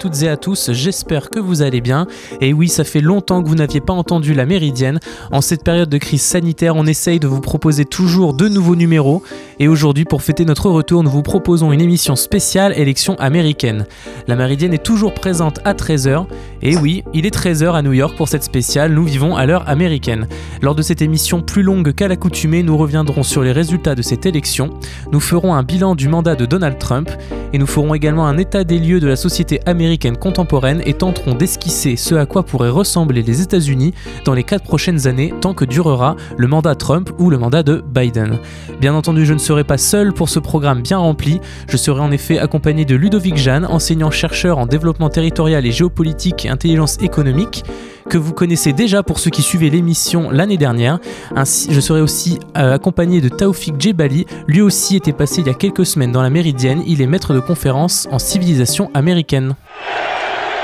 toutes et à tous, j'espère que vous allez bien. Et oui, ça fait longtemps que vous n'aviez pas entendu la Méridienne. En cette période de crise sanitaire, on essaye de vous proposer toujours de nouveaux numéros. Et aujourd'hui, pour fêter notre retour, nous vous proposons une émission spéciale élection américaine. La Méridienne est toujours présente à 13h. Et oui, il est 13h à New York pour cette spéciale, nous vivons à l'heure américaine. Lors de cette émission plus longue qu'à l'accoutumée, nous reviendrons sur les résultats de cette élection. Nous ferons un bilan du mandat de Donald Trump et nous ferons également un état des lieux de la société américaine contemporaine et tenterons d'esquisser ce à quoi pourraient ressembler les États-Unis dans les 4 prochaines années tant que durera le mandat Trump ou le mandat de Biden. Bien entendu, je ne serai pas seul pour ce programme bien rempli, je serai en effet accompagné de Ludovic Jeanne, enseignant-chercheur en développement territorial et géopolitique et intelligence économique que vous connaissez déjà pour ceux qui suivaient l'émission l'année dernière. Ainsi, je serai aussi euh, accompagné de Taoufik Djebali. Lui aussi était passé il y a quelques semaines dans la Méridienne. Il est maître de conférence en civilisation américaine.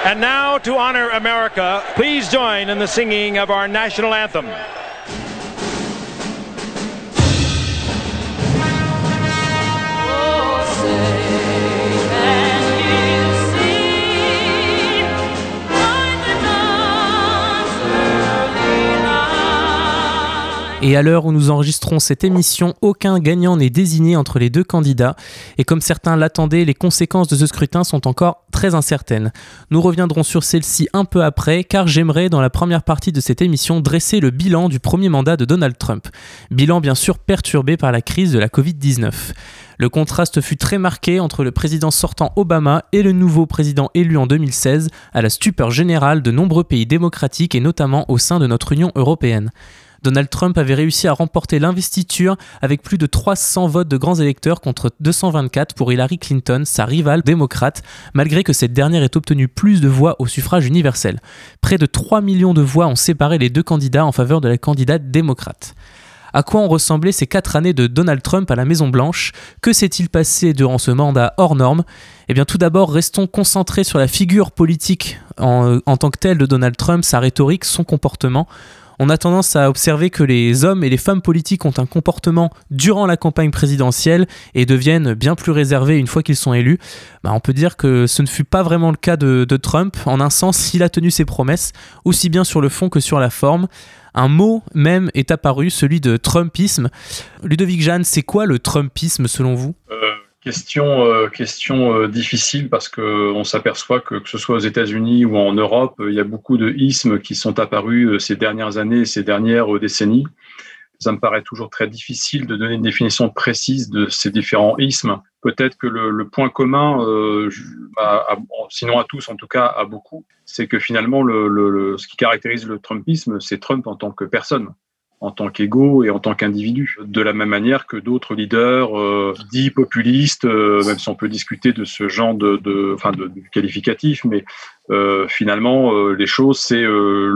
And now to honor America, please join in the singing of our national anthem. Et à l'heure où nous enregistrons cette émission, aucun gagnant n'est désigné entre les deux candidats. Et comme certains l'attendaient, les conséquences de ce scrutin sont encore très incertaines. Nous reviendrons sur celle-ci un peu après, car j'aimerais, dans la première partie de cette émission, dresser le bilan du premier mandat de Donald Trump. Bilan bien sûr perturbé par la crise de la Covid-19. Le contraste fut très marqué entre le président sortant Obama et le nouveau président élu en 2016, à la stupeur générale de nombreux pays démocratiques et notamment au sein de notre Union européenne. Donald Trump avait réussi à remporter l'investiture avec plus de 300 votes de grands électeurs contre 224 pour Hillary Clinton, sa rivale démocrate, malgré que cette dernière ait obtenu plus de voix au suffrage universel. Près de 3 millions de voix ont séparé les deux candidats en faveur de la candidate démocrate. À quoi ont ressemblé ces quatre années de Donald Trump à la Maison Blanche Que s'est-il passé durant ce mandat hors norme? Eh bien tout d'abord, restons concentrés sur la figure politique en tant que telle de Donald Trump, sa rhétorique, son comportement on a tendance à observer que les hommes et les femmes politiques ont un comportement durant la campagne présidentielle et deviennent bien plus réservés une fois qu'ils sont élus. Bah, on peut dire que ce ne fut pas vraiment le cas de, Trump. En un sens, il a tenu ses promesses, aussi bien sur le fond que sur la forme. Un mot même est apparu, celui de Trumpisme. Ludovic Jeanne, c'est quoi le Trumpisme selon vous? Euh, Question, euh, euh, difficile parce qu'on s'aperçoit que que ce soit aux États-Unis ou en Europe, il y a beaucoup de ismes qui sont apparus euh, ces dernières années, ces dernières décennies. Ça me paraît toujours très difficile de donner une définition précise de ces différents ismes. Peut-être que le, point commun, sinon à tous, en tout cas à beaucoup, c'est que finalement, le, le, ce qui caractérise le Trumpisme, c'est Trump en tant que personne en tant qu'ego et en tant qu'individu. De la même manière que d'autres leaders euh, dits populistes, euh, même si on peut discuter de ce genre de, de, enfin de, de qualificatif, mais euh, finalement, euh, les choses, c'est euh,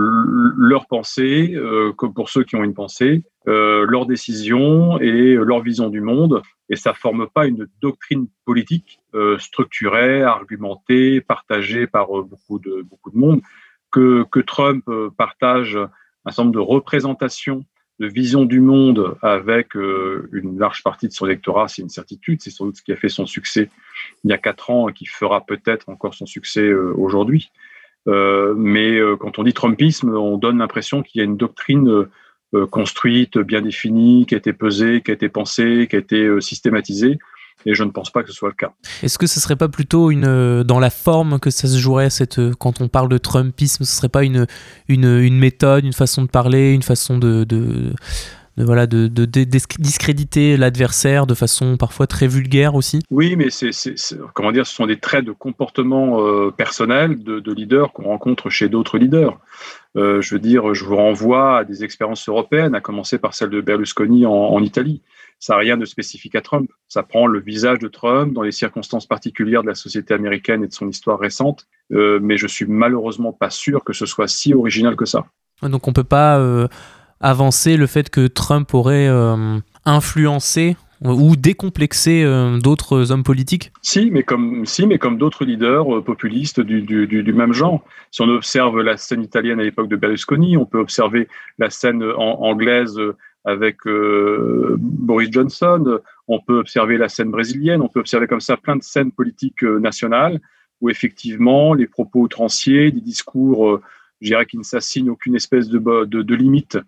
leur pensée, comme pour ceux qui ont une pensée, leur décision et leur vision du monde. Et ça forme pas une doctrine politique structurée, argumentée, partagée par beaucoup de beaucoup de monde que, que Trump partage un certain nombre de représentations, de vision du monde avec euh, une large partie de son électorat, c'est une certitude. C'est sans doute ce qui a fait son succès il y a quatre ans et qui fera peut-être encore son succès euh, aujourd'hui. Euh, mais quand on dit Trumpisme, on donne l'impression qu'il y a une doctrine construite, bien définie, qui a été pesée, qui a été pensée, qui a été systématisée et je ne pense pas que ce soit le cas. Est-ce que ce serait pas plutôt une, euh, dans la forme que ça se jouerait cette, euh, quand on parle de Trumpisme, ce serait pas une, une, une méthode, une façon de parler, une façon de, de, de voilà, de, de, discréditer l'adversaire de façon parfois très vulgaire aussi? Oui, mais c'est, comment dire, ce sont des traits de comportement euh, personnel de, de leader qu'on rencontre chez d'autres leaders. Euh, je veux dire, je vous renvoie à des expériences européennes, à commencer par celle de Berlusconi en, en Italie ça n'a rien de spécifique à Trump. Ça prend le visage de Trump dans les circonstances particulières de la société américaine et de son histoire récente, euh, mais je suis malheureusement pas sûr que ce soit si original que ça. Donc on peut pas euh, avancer le fait que Trump aurait euh, influencé ou décomplexé d'autres hommes politiques? Si, mais comme, si, mais comme d'autres leaders populistes du, du, du, même genre. Si on observe la scène italienne à l'époque de Berlusconi, on peut observer la scène anglaise avec euh, Boris Johnson. On peut observer la scène brésilienne. On peut observer comme ça plein de scènes politiques euh, nationales où effectivement les propos outranciers, des discours, je dirais, qui ne s'assignent aucune espèce de, de, limite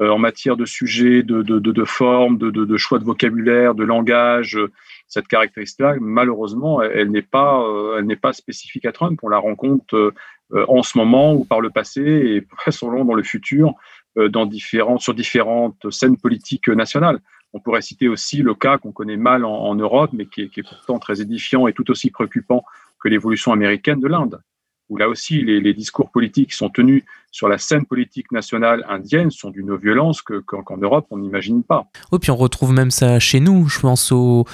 en matière de sujet, de, de, de, forme, de, choix de vocabulaire, de langage, cette caractéristique-là, malheureusement, elle, n'est pas, elle pas spécifique à Trump. On la rencontre en ce moment ou par le passé et selon dans le futur dans différents, sur différentes scènes politiques nationales. On pourrait citer aussi le cas qu'on connaît mal en, Europe, mais qui est, pourtant très édifiant et tout aussi préoccupant que l'évolution américaine de l'Inde, où là aussi les, discours politiques qui sont tenus sur la scène politique nationale indienne sont d'une violence qu'en Europe on n'imagine pas. Oh, puis on retrouve même ça chez nous, je pense au,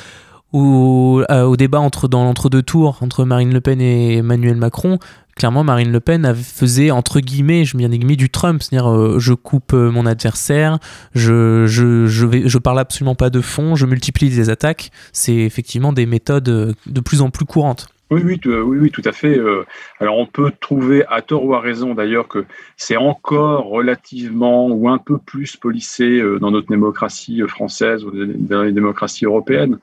au, euh, débat entre, dans l'entre-deux tours entre Marine Le Pen et Emmanuel Macron, clairement Marine Le Pen faisait entre guillemets, je mets guillemets du Trump, c'est-à-dire euh, je coupe euh, mon adversaire, je je je, je parle absolument pas de fond, je multiplie les attaques. C'est effectivement des méthodes euh, de plus en plus courantes. Oui, oui, oui, oui, tout à fait. Alors on peut trouver à tort ou à raison d'ailleurs que c'est encore relativement ou un peu plus policé dans notre démocratie française ou dans les démocraties européennes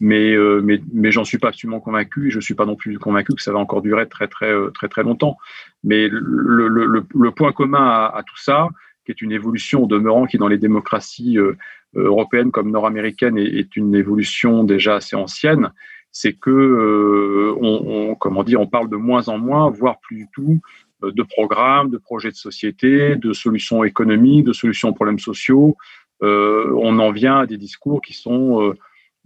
mais, euh, mais, mais j'en suis pas absolument convaincu et je suis pas non plus convaincu que ça va encore durer très très euh, très très longtemps. Mais le, le, le, point commun à, à, tout ça, qui est une évolution demeurant qui dans les démocraties euh, européennes comme nord-américaines est, est, une évolution déjà assez ancienne, c'est que on, on, comment dire, on parle de moins en moins, voire plus du tout, de programmes, de projets de société, de solutions économiques, de solutions aux problèmes sociaux. on en vient à des discours qui sont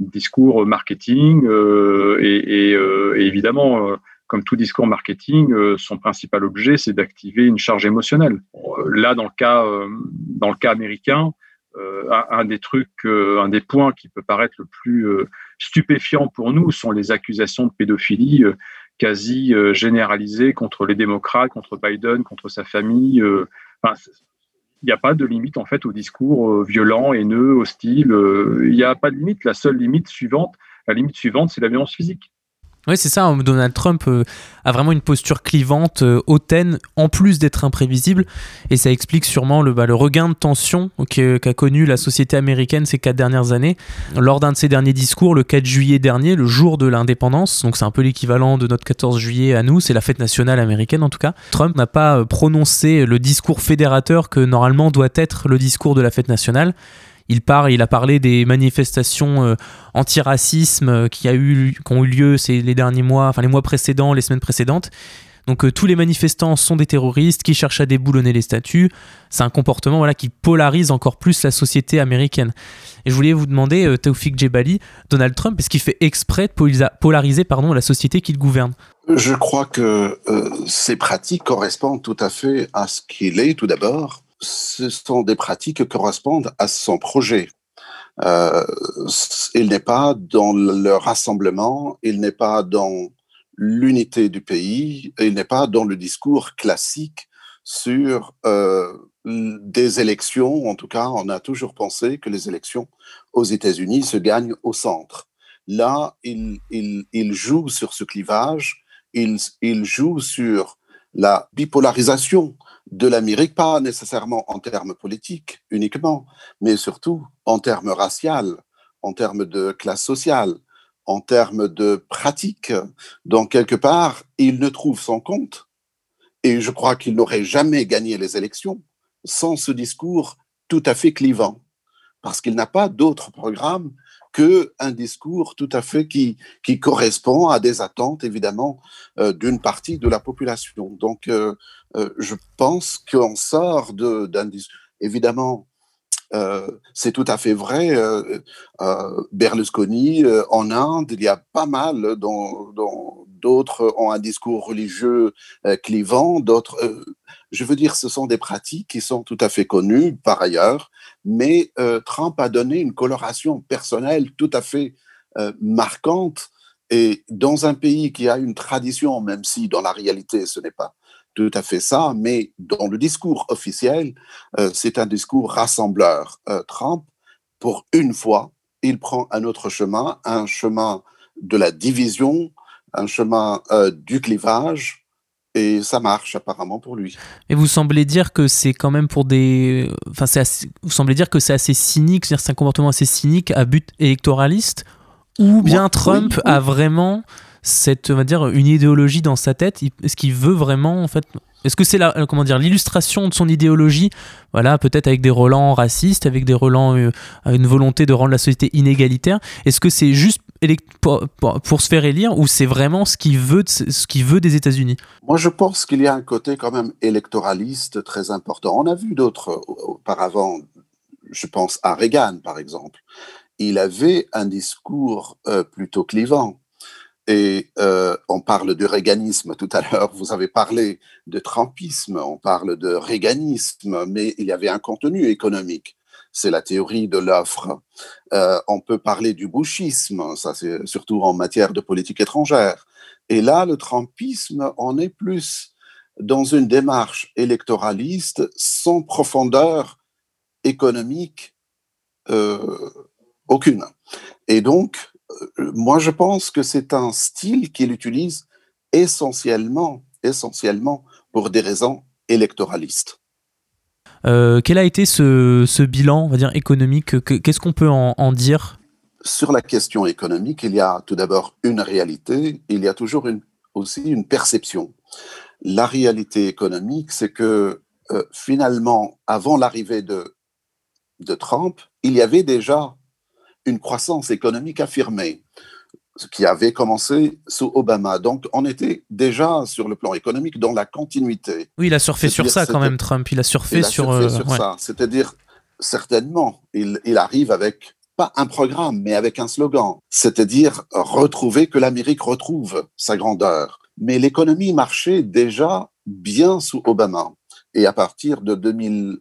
discours marketing euh, et, euh, et, évidemment, euh, comme tout discours marketing, son principal objet, c'est d'activer une charge émotionnelle. Là, dans le cas, dans le cas américain, un, des trucs, un des points qui peut paraître le plus stupéfiant pour nous sont les accusations de pédophilie quasi généralisées contre les démocrates, contre Biden, contre sa famille. Enfin, il n'y a pas de limite en fait au discours euh, violent, haineux, hostile. Euh, il n'y a pas de limite. La seule limite suivante, la limite suivante, c'est la violence physique. Oui, c'est ça. Hein. Donald Trump euh, a vraiment une posture clivante, hautaine, en plus d'être imprévisible. Et ça explique sûrement le, bah, le regain de tension qu'a connu la société américaine ces quatre dernières années. Lors d'un de ses derniers discours, le 4 juillet dernier, le jour de l'indépendance, donc c'est un peu l'équivalent de notre 14 juillet à nous, c'est la fête nationale américaine en tout cas, Trump n'a pas prononcé le discours fédérateur que normalement doit être le discours de la fête nationale il part, il a parlé des manifestations euh, anti-racisme euh, qui, a eu, qui ont eu lieu ces, les derniers mois, enfin les mois précédents, les semaines précédentes. Donc euh, tous les manifestants sont des terroristes qui cherchent à déboulonner les statues. C'est un comportement voilà, qui polarise encore plus la société américaine. Et je voulais vous demander, euh, Taoufik Djebali, Donald Trump, est-ce qu'il fait exprès de polariser pardon, la société qu'il gouverne? Je crois que ces pratiques correspondent tout à fait à ce qu'il est tout d'abord ce sont des pratiques qui correspondent à son projet. Euh, il n'est pas dans le rassemblement, il n'est pas dans l'unité du pays, il n'est pas dans le discours classique sur euh, des élections. En tout cas, on a toujours pensé que les élections aux États-Unis se gagnent au centre. Là, il, joue sur ce clivage, il joue sur la bipolarisation de l'Amérique, pas nécessairement en termes politiques uniquement, mais surtout en termes raciaux, en termes de classe sociale, en termes de pratiques. Donc, quelque part, il ne trouve son compte, et je crois qu'il n'aurait jamais gagné les élections sans ce discours tout à fait clivant, parce qu'il n'a pas d'autre programme que un discours tout à fait qui, qui correspond à des attentes, évidemment, euh, d'une partie de la population. Donc, euh, euh, je pense qu'on sort d'un discours. Évidemment, c'est tout à fait vrai. Berlusconi, en Inde, il y a pas mal dont, d'autres ont un discours religieux clivant, d'autres je veux dire, ce sont des pratiques qui sont tout à fait connues par ailleurs, mais euh, Trump a donné une coloration personnelle tout à fait euh, marquante. Et dans un pays qui a une tradition, même si dans la réalité ce n'est pas tout à fait ça, mais dans le discours officiel, euh, c'est un discours rassembleur. Trump, pour une fois, il prend un autre chemin, un chemin de la division, un chemin du clivage, et ça marche apparemment pour lui. Et vous semblez dire que c'est quand même pour des. Enfin, vous semblez dire que c'est assez cynique, c'est-à-dire un comportement assez cynique à but électoraliste, ou bien Trump a vraiment cette, on va dire, une idéologie dans sa tête Est-ce qu'il veut vraiment, en fait, est-ce que c'est la, euh, comment dire, l'illustration de son idéologie Voilà, peut-être avec des relents racistes, avec des relents, euh, une volonté de rendre la société inégalitaire. Est-ce que c'est juste pour, se faire élire ou c'est vraiment ce qu'il veut, ce qu'il veut des États-Unis? Moi, je pense qu'il y a un côté quand même électoraliste très important. On a vu d'autres euh, auparavant. Je pense à Reagan, par exemple. Il avait un discours plutôt clivant et euh, on parle de réganisme tout à l'heure, vous avez parlé de trumpisme, on parle de réganisme, mais il y avait un contenu économique. C'est la théorie de l'offre. Euh, on peut parler du bouchisme, ça c'est surtout en matière de politique étrangère. Et là, le trumpisme, on est plus dans une démarche électoraliste sans profondeur économique euh, aucune. Et donc, moi, je pense que c'est un style qu'il utilise essentiellement, essentiellement pour des raisons électoralistes. Euh, quel a été ce, bilan, on va dire économique? Qu'est-ce qu'on peut en, dire? Sur la question économique, il y a tout d'abord une réalité, il y a toujours aussi une perception. La réalité économique, c'est que euh, finalement, avant l'arrivée de, de Trump, il y avait déjà une croissance économique affirmée, ce qui avait commencé sous Obama. Donc, on était déjà sur le plan économique dans la continuité. Oui, il a surfé sur ça quand même, Trump. Il a surfé sur, euh, ça. C'est-à-dire, certainement, il, il arrive avec pas un programme, mais avec un slogan, c'est-à-dire retrouver que l'Amérique retrouve sa grandeur. Mais l'économie marchait déjà bien sous Obama. Et à partir de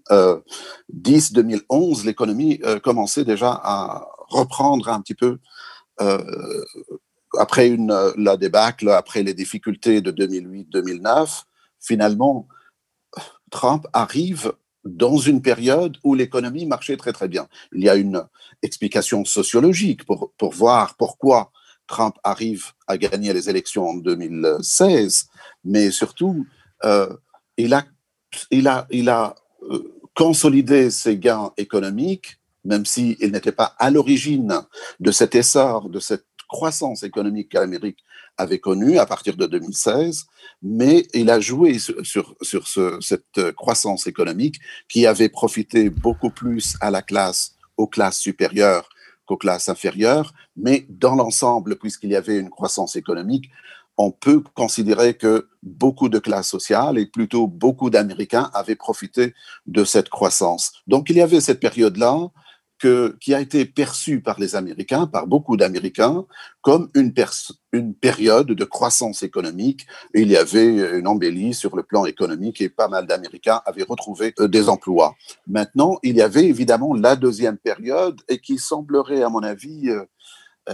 2010-2011, l'économie euh, commençait déjà à reprendre un petit peu euh, après une, la débâcle, après les difficultés de 2008-2009. Finalement, Trump arrive dans une période où l'économie marchait très très bien. Il y a une explication sociologique pour, pour voir pourquoi Trump arrive à gagner les élections en 2016, mais surtout, euh, il a euh, consolidé ses gains économiques, même s'il n'était pas à l'origine de cet essor, de cette croissance économique que l'Amérique avait connue à partir de 2016, mais il a joué sur, sur, cette croissance économique qui avait profité beaucoup plus à la classe, aux classes supérieures qu'aux classes inférieures, mais dans l'ensemble, puisqu'il y avait une croissance économique, on peut considérer que beaucoup de classes sociales et plutôt beaucoup d'Américains avaient profité de cette croissance. Donc il y avait cette période-là qui a été perçue par les Américains, par beaucoup d'Américains, comme une, période de croissance économique. il y avait une embellie sur le plan économique et pas mal d'Américains avaient retrouvé euh, des emplois. Maintenant, il y avait évidemment la deuxième période et qui semblerait, à mon avis, euh,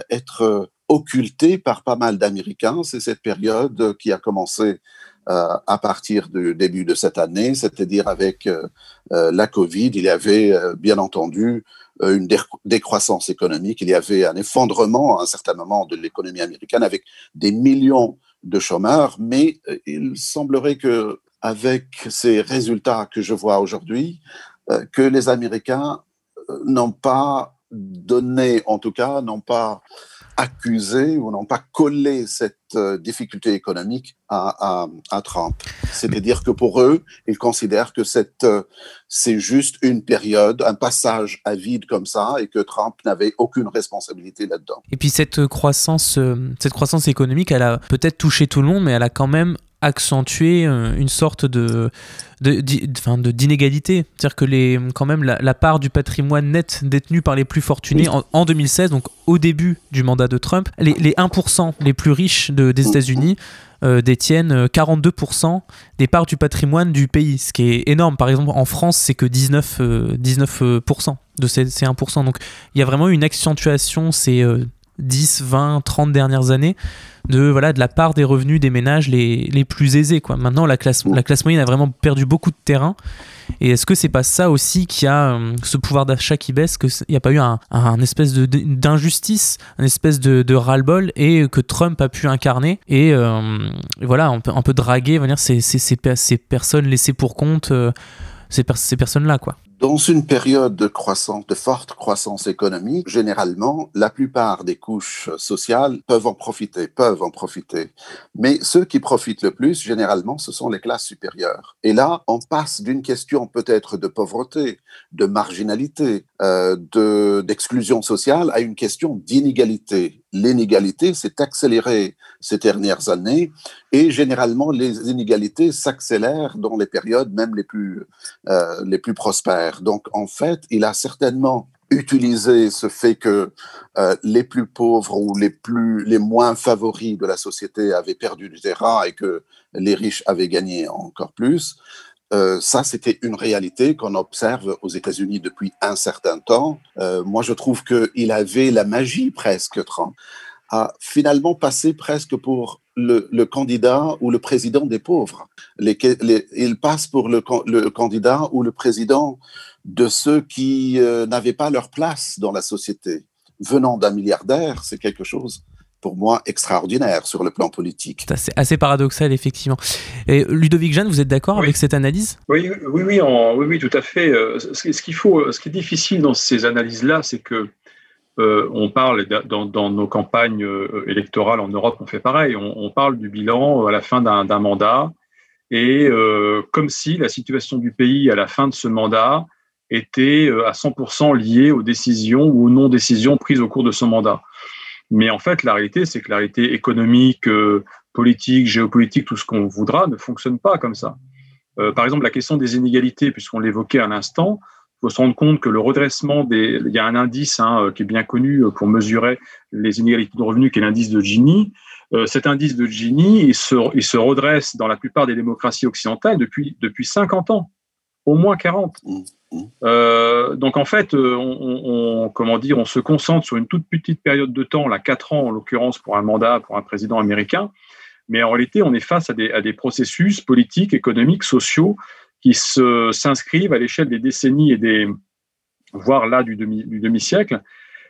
être occultée par pas mal d'Américains. C'est cette période qui a commencé euh, à partir du début de cette année, c'est-à-dire avec euh, euh, la Covid, il y avait bien entendu une décroissance économique, il y avait un effondrement à un certain moment de l'économie américaine avec des millions de chômeurs, mais il semblerait que avec ces résultats que je vois aujourd'hui, que les Américains n'ont pas donné, en tout cas, n'ont pas accusé ou n'ont pas collé cette euh, difficulté économique à, Trump. C'est-à-dire que pour eux, ils considèrent que euh, c'est juste une période, un passage à vide comme ça, et que Trump n'avait aucune responsabilité là-dedans. Et puis cette croissance, euh, cette croissance économique, elle a peut-être touché tout le monde, mais elle a quand même accentuer une sorte de d'inégalité. C'est-à-dire que les, quand même la, part du patrimoine net détenu par les plus fortunés en, 2016, donc au début du mandat de Trump, les, les 1% les plus riches de, des États-Unis euh, détiennent 42% des parts du patrimoine du pays, ce qui est énorme. Par exemple, en France, c'est que 19, 19% euh, de ces, ces 1%. Donc il y a vraiment une accentuation ces 10, 20, 30 dernières années de, voilà, de la part des revenus des ménages les, les plus aisés. Quoi. Maintenant, la classe, la classe moyenne a vraiment perdu beaucoup de terrain. Et est-ce que c'est pas ça aussi qui a euh, ce pouvoir d'achat qui baisse, qu'il n'y a pas eu un, un espèce d'injustice, un espèce de, de ras-le-bol et que Trump a pu incarner et, euh, voilà, un peu, un peu draguer, venir ces, ces, ces, ces, personnes laissées pour compte, euh, ces, ces personnes-là, quoi. Dans une période de croissance, de forte croissance économique, généralement, la plupart des couches sociales peuvent en profiter, peuvent en profiter. Mais ceux qui profitent le plus, généralement, ce sont les classes supérieures. Et là, on passe d'une question peut-être de pauvreté, de marginalité, euh, d'exclusion sociale à une question d'inégalité. L'inégalité s'est accélérée ces dernières années et généralement les inégalités s'accélèrent dans les périodes même les plus, euh, les plus prospères. Donc en fait, il a certainement utilisé ce fait que euh, les plus pauvres ou les plus les moins favoris de la société avaient perdu du terrain et que les riches avaient gagné encore plus euh, ça, c'était une réalité qu'on observe aux États-Unis depuis un certain temps. Euh, moi, je trouve qu'il avait la magie presque, Trump, à finalement passer presque pour le, candidat ou le président des pauvres. il passe pour le, candidat ou le président de ceux qui euh, n'avaient pas leur place dans la société. Venant d'un milliardaire, c'est quelque chose pour moi extraordinaire sur le plan politique. C'est assez, paradoxal, effectivement. Et Ludovic Jeanne, vous êtes d'accord avec cette analyse? Oui, oui, oui, oui, oui, tout à fait. Euh, ce, qu'il faut, ce qui est difficile dans ces analyses-là, c'est que euh, on parle dans, nos campagnes euh, électorales en Europe, on fait pareil. On, parle du bilan à la fin d'un mandat et comme si la situation du pays à la fin de ce mandat était à 100% liée aux décisions ou aux non-décisions prises au cours de ce mandat. Mais en fait, la réalité, c'est que la réalité économique, euh, politique, géopolitique, tout ce qu'on voudra, ne fonctionne pas comme ça. Euh, par exemple, la question des inégalités, puisqu'on l'évoquait à l'instant, il faut se rendre compte que le redressement des, il y a un indice hein, qui est bien connu pour mesurer les inégalités de revenus, qui est l'indice de Gini. Euh, cet indice de Gini, il se, il se redresse dans la plupart des démocraties occidentales depuis depuis 50 ans, au moins 40. Euh, donc en fait, euh, on, comment dire, on se concentre sur une toute petite période de temps, là quatre ans en l'occurrence pour un mandat pour un président américain, mais en réalité, on est face à des, processus politiques, économiques, sociaux qui s'inscrivent à l'échelle des décennies et des voire là du demi, siècle.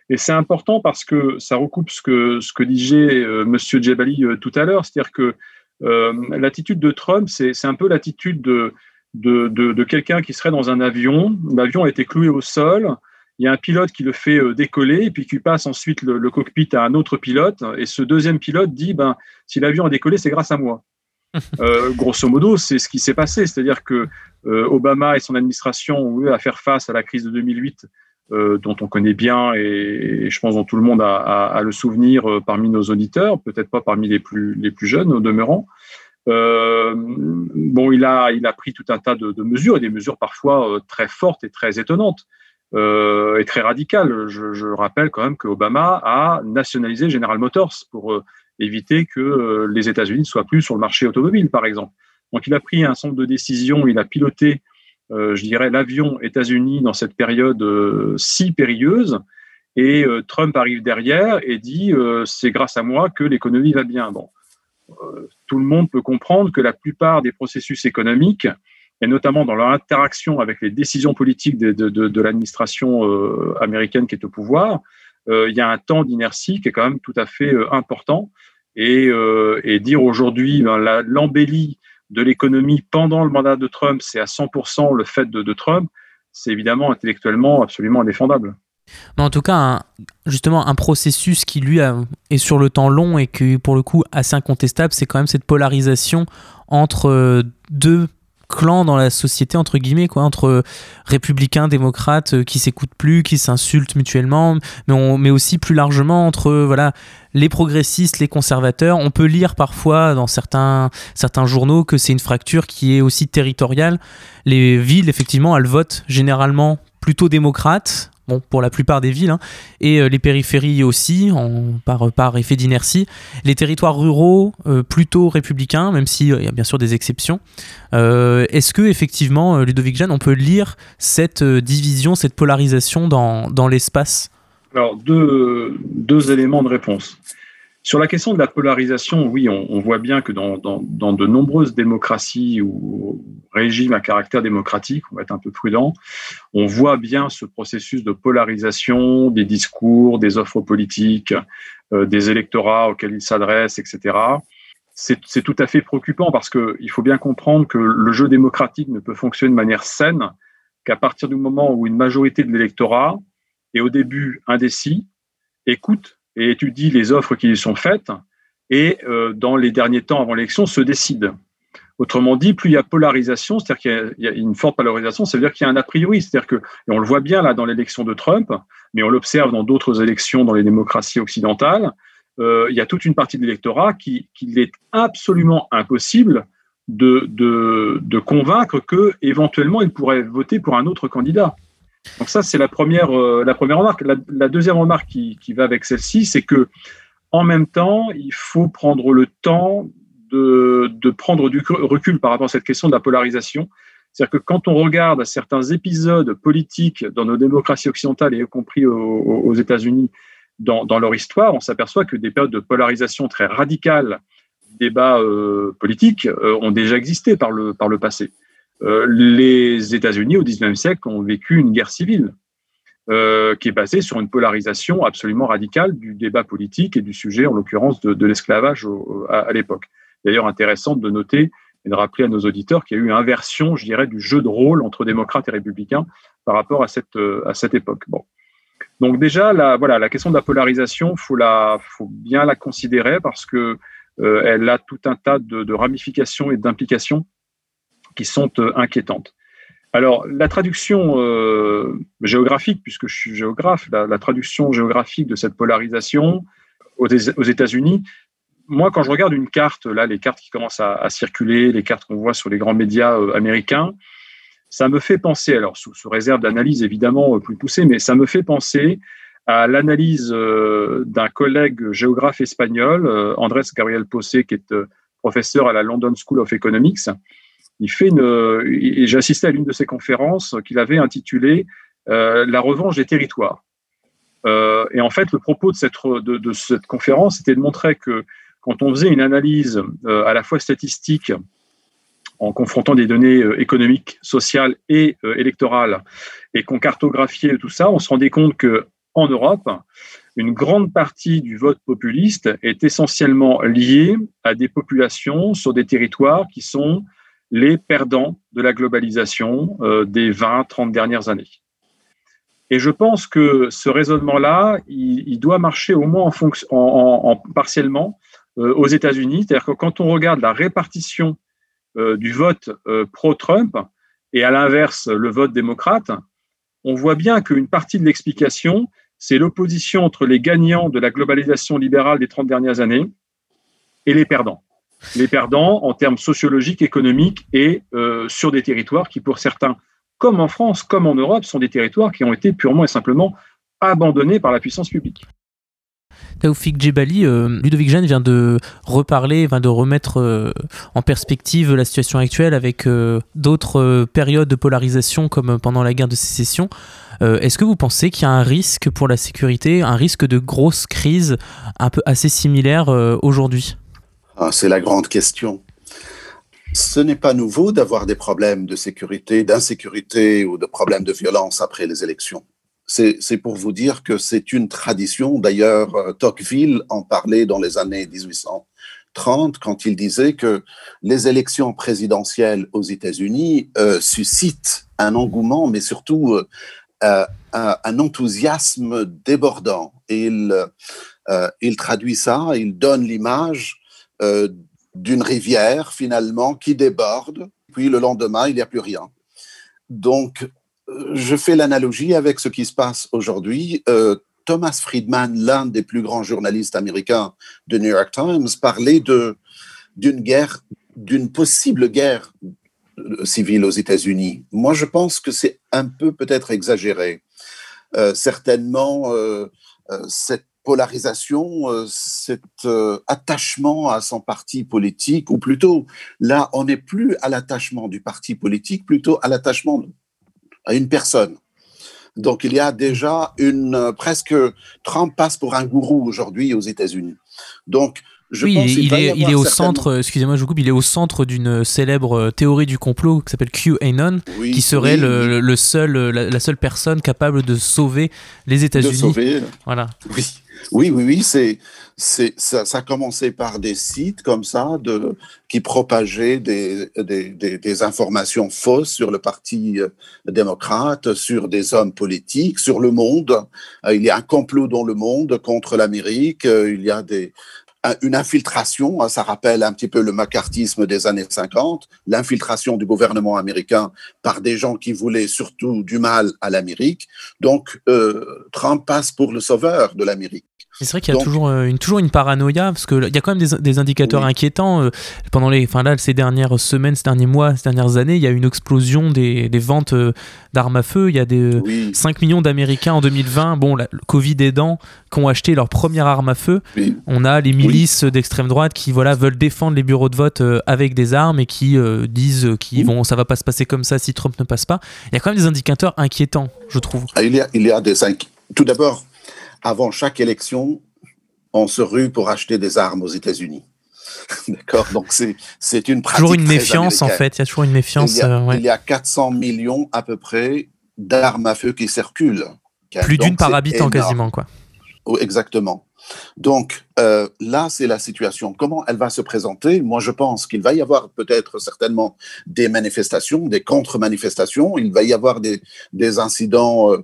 Et c'est important parce que ça recoupe ce que ce que disait euh, Monsieur Djebali tout à l'heure, c'est-à-dire que l'attitude de Trump, c'est un peu l'attitude de de, quelqu'un qui serait dans un avion. L'avion a été cloué au sol. Il y a un pilote qui le fait euh, décoller et puis qui passe ensuite le, cockpit à un autre pilote. Et ce deuxième pilote dit ben, si l'avion a décollé, c'est grâce à moi. Euh, grosso modo, c'est ce qui s'est passé. C'est-à-dire que euh, Obama et son administration ont eu à faire face à la crise de 2008, dont on connaît bien et, je pense dont tout le monde a, le souvenir parmi nos auditeurs, peut-être pas parmi les plus, les plus jeunes au demeurant. Euh, bon, il a, il a pris tout un tas de, de mesures et des mesures parfois euh, très fortes et très étonnantes euh, et très radicales. Je, je, rappelle quand même que Obama a nationalisé General Motors pour euh, éviter que euh, les États-Unis ne soient plus sur le marché automobile, par exemple. Donc, il a pris un certain nombre de décisions. Il a piloté, je dirais, l'avion États-Unis dans cette période si périlleuse. Et Trump arrive derrière et dit c'est grâce à moi que l'économie va bien. Bon, tout le monde peut comprendre que la plupart des processus économiques, et notamment dans leur interaction avec les décisions politiques de, l'administration euh, américaine qui est au pouvoir, euh, il y a un temps d'inertie qui est quand même tout à fait important. Et, et dire aujourd'hui ben, l'embellie de l'économie pendant le mandat de Trump, c'est à 100% le fait de, de Trump, c'est évidemment intellectuellement absolument indéfendable. En tout cas, justement, un processus qui lui est sur le temps long et qui pour le coup assez incontestable, c'est quand même cette polarisation entre euh, deux clans dans la société entre guillemets quoi entre républicains démocrates euh, qui s'écoutent plus qui s'insultent mutuellement mais mais aussi plus largement entre voilà les progressistes les conservateurs. On peut lire parfois dans certains certains journaux que c'est une fracture qui est aussi territoriale. Les villes effectivement elles votent généralement plutôt démocrates bon, pour la plupart des villes, hein, et euh, les périphéries aussi, par effet d'inertie. Les territoires ruraux, euh, plutôt républicains, même s'il euh, y a bien sûr des exceptions. Est-ce que, effectivement, Ludovic Jeanne, on peut lire cette division, cette polarisation dans, dans l'espace? Alors, deux, deux éléments de réponse. Sur la question de la polarisation, oui, on, voit bien que dans, de nombreuses démocraties ou régimes à caractère démocratique, on va être un peu prudent, on voit bien ce processus de polarisation des discours, des offres politiques, euh, des électorats auxquels ils s'adressent, etc. C'est tout à fait préoccupant parce qu'il faut bien comprendre que le jeu démocratique ne peut fonctionner de manière saine qu'à partir du moment où une majorité de l'électorat est au début indécis, écoute et étudie les offres qui lui sont faites et euh, dans les derniers temps avant l'élection se décide. Autrement dit, plus il y a polarisation, c'est-à-dire qu'il y, a une forte polarisation, ça veut dire qu'il y a un a priori, c'est-à-dire que, et on le voit bien là dans l'élection de Trump, mais on l'observe dans d'autres élections dans les démocraties occidentales, euh, il y a toute une partie de l'électorat qui, qu'il est absolument impossible de, convaincre que éventuellement il pourrait voter pour un autre candidat. Donc ça, c'est la première, euh, la première remarque. La, deuxième remarque qui, qui va avec celle-ci, c'est que en même temps, il faut prendre le temps de, de, prendre du recul par rapport à cette question de la polarisation. C'est-à-dire que quand on regarde certains épisodes politiques dans nos démocraties occidentales, et y compris aux, États-Unis, dans, dans, leur histoire, on s'aperçoit que des périodes de polarisation très radicales débats euh, politiques euh, ont déjà existé par le, par le passé. Euh, les États-Unis, au XIXe siècle, ont vécu une guerre civile qui est basée sur une polarisation absolument radicale du débat politique et du sujet, en l'occurrence, de, l'esclavage à, l'époque. D'ailleurs, intéressant de noter et de rappeler à nos auditeurs qu'il y a eu une inversion, je dirais, du jeu de rôle entre démocrates et républicains par rapport à cette, à cette époque. Bon. Donc déjà, la, voilà, la question de la polarisation, faut faut bien la considérer parce que euh, elle a tout un tas de, ramifications et d'implications qui sont euh, inquiétantes. Alors, la traduction euh, géographique, puisque je suis géographe, la, traduction géographique de cette polarisation aux, États-Unis, moi, quand je regarde une carte, là, les cartes qui commencent à, circuler, les cartes qu'on voit sur les grands médias américains, ça me fait penser, alors sous, réserve d'analyse évidemment plus poussée, mais ça me fait penser à l'analyse euh, d'un collègue géographe espagnol, euh, Andrés Gabriel Posse, qui est euh, professeur à la London School of Economics. Il fait une, j'ai assisté à l'une de ses conférences qu'il avait intitulée La revanche des territoires. et en fait, le propos de cette, de, cette conférence était de montrer que quand on faisait une analyse à la fois statistique en confrontant des données économiques, sociales et électorales, et qu'on cartographiait tout ça, on se rendait compte que en Europe, une grande partie du vote populiste est essentiellement liée à des populations sur des territoires qui sont les perdants de la globalisation euh, des 20-30 dernières années. Et je pense que ce raisonnement-là, il, doit marcher au moins en, fonction, en, partiellement euh, aux États-Unis. C'est-à-dire que quand on regarde la répartition euh, du vote pro-Trump et à l'inverse le vote démocrate, on voit bien qu'une partie de l'explication, c'est l'opposition entre les gagnants de la globalisation libérale des 30 dernières années et les perdants. Les perdants en termes sociologiques, économiques et euh, sur des territoires qui, pour certains, comme en France, comme en Europe, sont des territoires qui ont été purement et simplement abandonnés par la puissance publique. Taoufik Djebali, euh, Ludovic Jeanne vient de reparler, vient de remettre euh, en perspective la situation actuelle avec d'autres périodes de polarisation comme pendant la guerre de sécession. Est-ce que vous pensez qu'il y a un risque pour la sécurité, un risque de grosse crise un peu assez similaire aujourd'hui? Ah, C'est la grande question. Ce n'est pas nouveau d'avoir des problèmes de sécurité, d'insécurité ou de problèmes de violence après les élections. C'est pour vous dire que c'est une tradition. D'ailleurs, euh, Tocqueville en parlait dans les années 1830 quand il disait que les élections présidentielles aux États-Unis suscitent un engouement, mais surtout euh, un, enthousiasme débordant. euh, il traduit ça, il donne l'image euh, d'une rivière finalement qui déborde, puis le lendemain, il n'y a plus rien. Donc, je fais l'analogie avec ce qui se passe aujourd'hui. Thomas Friedman, l'un des plus grands journalistes américains de New York Times, parlait d'une guerre, d'une possible guerre civile aux États-Unis. Moi, je pense que c'est un peu peut-être exagéré. Euh, certainement, euh, euh, cette polarisation, cet attachement à son parti politique, ou plutôt, là, on n'est plus à l'attachement du parti politique, plutôt à l'attachement à une personne. Donc, il y a déjà une presque Trump passe pour un gourou aujourd'hui aux États-Unis. Donc, oui, il, est, il est au centre, excusez-moi, je vous coupe, il est au centre d'une célèbre euh, théorie du complot qui s'appelle QAnon, qui serait le, seul, la, seule personne capable de sauver les États-Unis. De sauver. Voilà. Oui. Oui, oui, oui, c'est, ça, ça, a par des sites comme ça qui propageaient des, des, des, informations fausses sur le Parti euh, démocrate, sur des hommes politiques, sur le monde. Euh, il y a un complot dans le monde contre l'Amérique. Euh, il y a des, une infiltration, hein, ça rappelle un petit peu le macartisme des années 50, l'infiltration du gouvernement américain par des gens qui voulaient surtout du mal à l'Amérique. Donc, euh, Trump passe pour le sauveur de l'Amérique. C'est vrai qu'il y a toujours, euh, une, toujours une paranoïa, parce qu'il y a quand même des, des indicateurs inquiétants. Euh, pendant les, enfin là, ces dernières semaines, ces derniers mois, ces dernières années, il y a une explosion des, des ventes euh, d'armes à feu. Il y a des 5 millions d'Américains en 2020, bon, le Covid aidant, qui ont acheté leur première arme à feu. On a les milices d'extrême droite qui voilà, veulent défendre les bureaux de vote avec des armes et qui disent qu'ils vont, ça va pas se passer comme ça si Trump ne passe pas. Il y a quand même des indicateurs inquiétants, je trouve. Ah, il y a, il y a des... Tout d'abord, avant chaque élection, on se rue pour acheter des armes aux États-Unis. D'accord? Donc, c'est une pratique. Toujours une méfiance, en fait. Il y a toujours une méfiance. Il y a, 400 euh, millions à peu près d'armes à feu qui circulent. Plus d'une par habitant, quasiment, quoi. exactement. Donc, euh, là, c'est la situation. Comment elle va se présenter? Moi, je pense qu'il va y avoir peut-être certainement des manifestations, des contre-manifestations. Il va y avoir des, des incidents. Euh,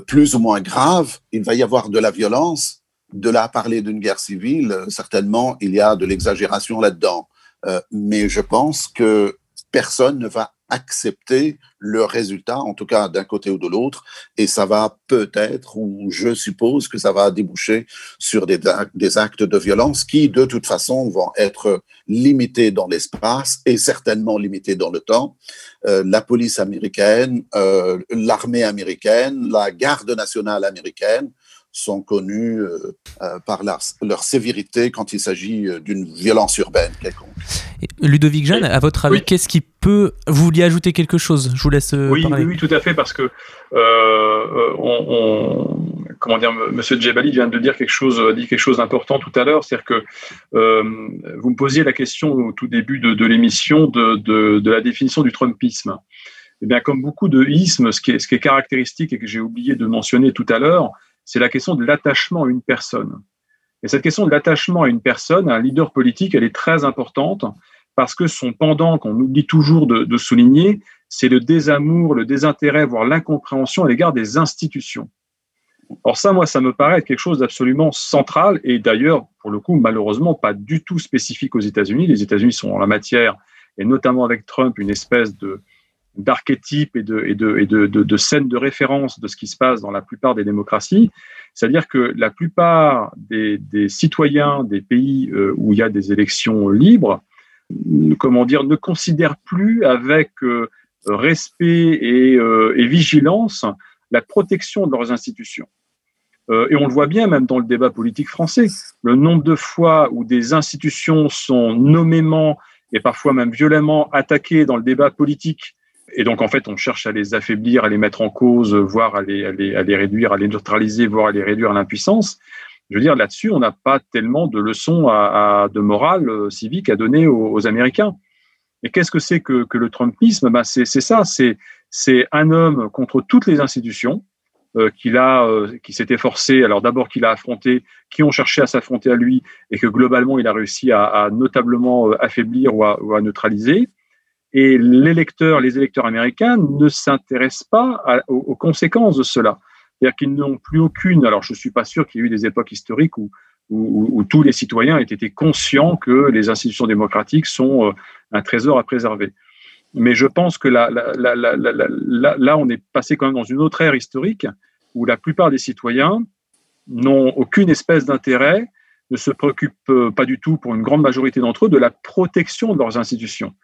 plus ou moins grave, il va y avoir de la violence. De là à parler d'une guerre civile, certainement, il y a de l'exagération là-dedans. Euh, mais je pense que personne ne va accepter le résultat, en tout cas d'un côté ou de l'autre, et ça va peut-être, ou je suppose que ça va déboucher sur des, des, actes de violence qui, de toute façon, vont être limités dans l'espace et certainement limités dans le temps. Euh, la police américaine, euh, l'armée américaine, la garde nationale américaine sont connus euh, euh, par leur, sévérité quand il s'agit euh, d'une violence urbaine quelconque. Ludovic Jeanne, à votre avis, qu'est-ce qui peut... Vous vouliez ajouter quelque chose? Je vous laisse oui, parler. Oui, tout à fait, parce que on, comment dire, Monsieur Djebali vient de dire quelque chose, dit quelque chose d'important tout à l'heure, c'est-à-dire que vous me posiez la question au tout début de, l'émission de, de, la définition du Trumpisme. Eh bien, comme beaucoup de ismes, ce qui est, ce qui est caractéristique et que j'ai oublié de mentionner tout à l'heure, c'est la question de l'attachement à une personne. Et cette question de l'attachement à une personne, à un leader politique, elle est très importante parce que son pendant, qu'on oublie toujours de, souligner, c'est le désamour, le désintérêt, voire l'incompréhension à l'égard des institutions. Or ça, moi, ça me paraît être quelque chose d'absolument central et d'ailleurs, pour le coup, malheureusement, pas du tout spécifique aux États-Unis. Les États-Unis sont en la matière, et notamment avec Trump, une espèce de, d'archétypes et, de, scènes de référence de ce qui se passe dans la plupart des démocraties. C'est-à-dire que la plupart des, citoyens des pays euh, où il y a des élections libres, comment dire, ne considèrent plus avec euh, respect euh, et, vigilance la protection de leurs institutions. et on le voit bien même dans le débat politique français. Le nombre de fois où des institutions sont nommément et parfois même violemment attaquées dans le débat politique et donc, en fait, on cherche à les affaiblir, à les mettre en cause, voire à les, à les, à les réduire, à les neutraliser, voire à les réduire à l'impuissance. Je veux dire, là-dessus, on n'a pas tellement de leçons à, à, de morale euh, civique à donner aux, Américains. Et qu'est-ce que c'est que, que, le Trumpisme? Ben C'est ça, c'est un homme contre toutes les institutions, euh, qu'il a, euh, qui s'est efforcé, alors d'abord qu'il a affronté, qui ont cherché à s'affronter à lui, et que globalement il a réussi à, à notablement euh, affaiblir ou à, ou à neutraliser. Et l'électeur, les électeurs américains ne s'intéressent pas aux, conséquences de cela. C'est-à-dire qu'ils n'ont plus aucune. Alors, je ne suis pas sûr qu'il y ait eu des époques historiques où, tous les citoyens aient été conscients que les institutions démocratiques sont euh, un trésor à préserver. Mais je pense que là, là, là, là, là, on est passé quand même dans une autre ère historique où la plupart des citoyens n'ont aucune espèce d'intérêt, ne se préoccupent pas du tout, pour une grande majorité d'entre eux, de la protection de leurs institutions.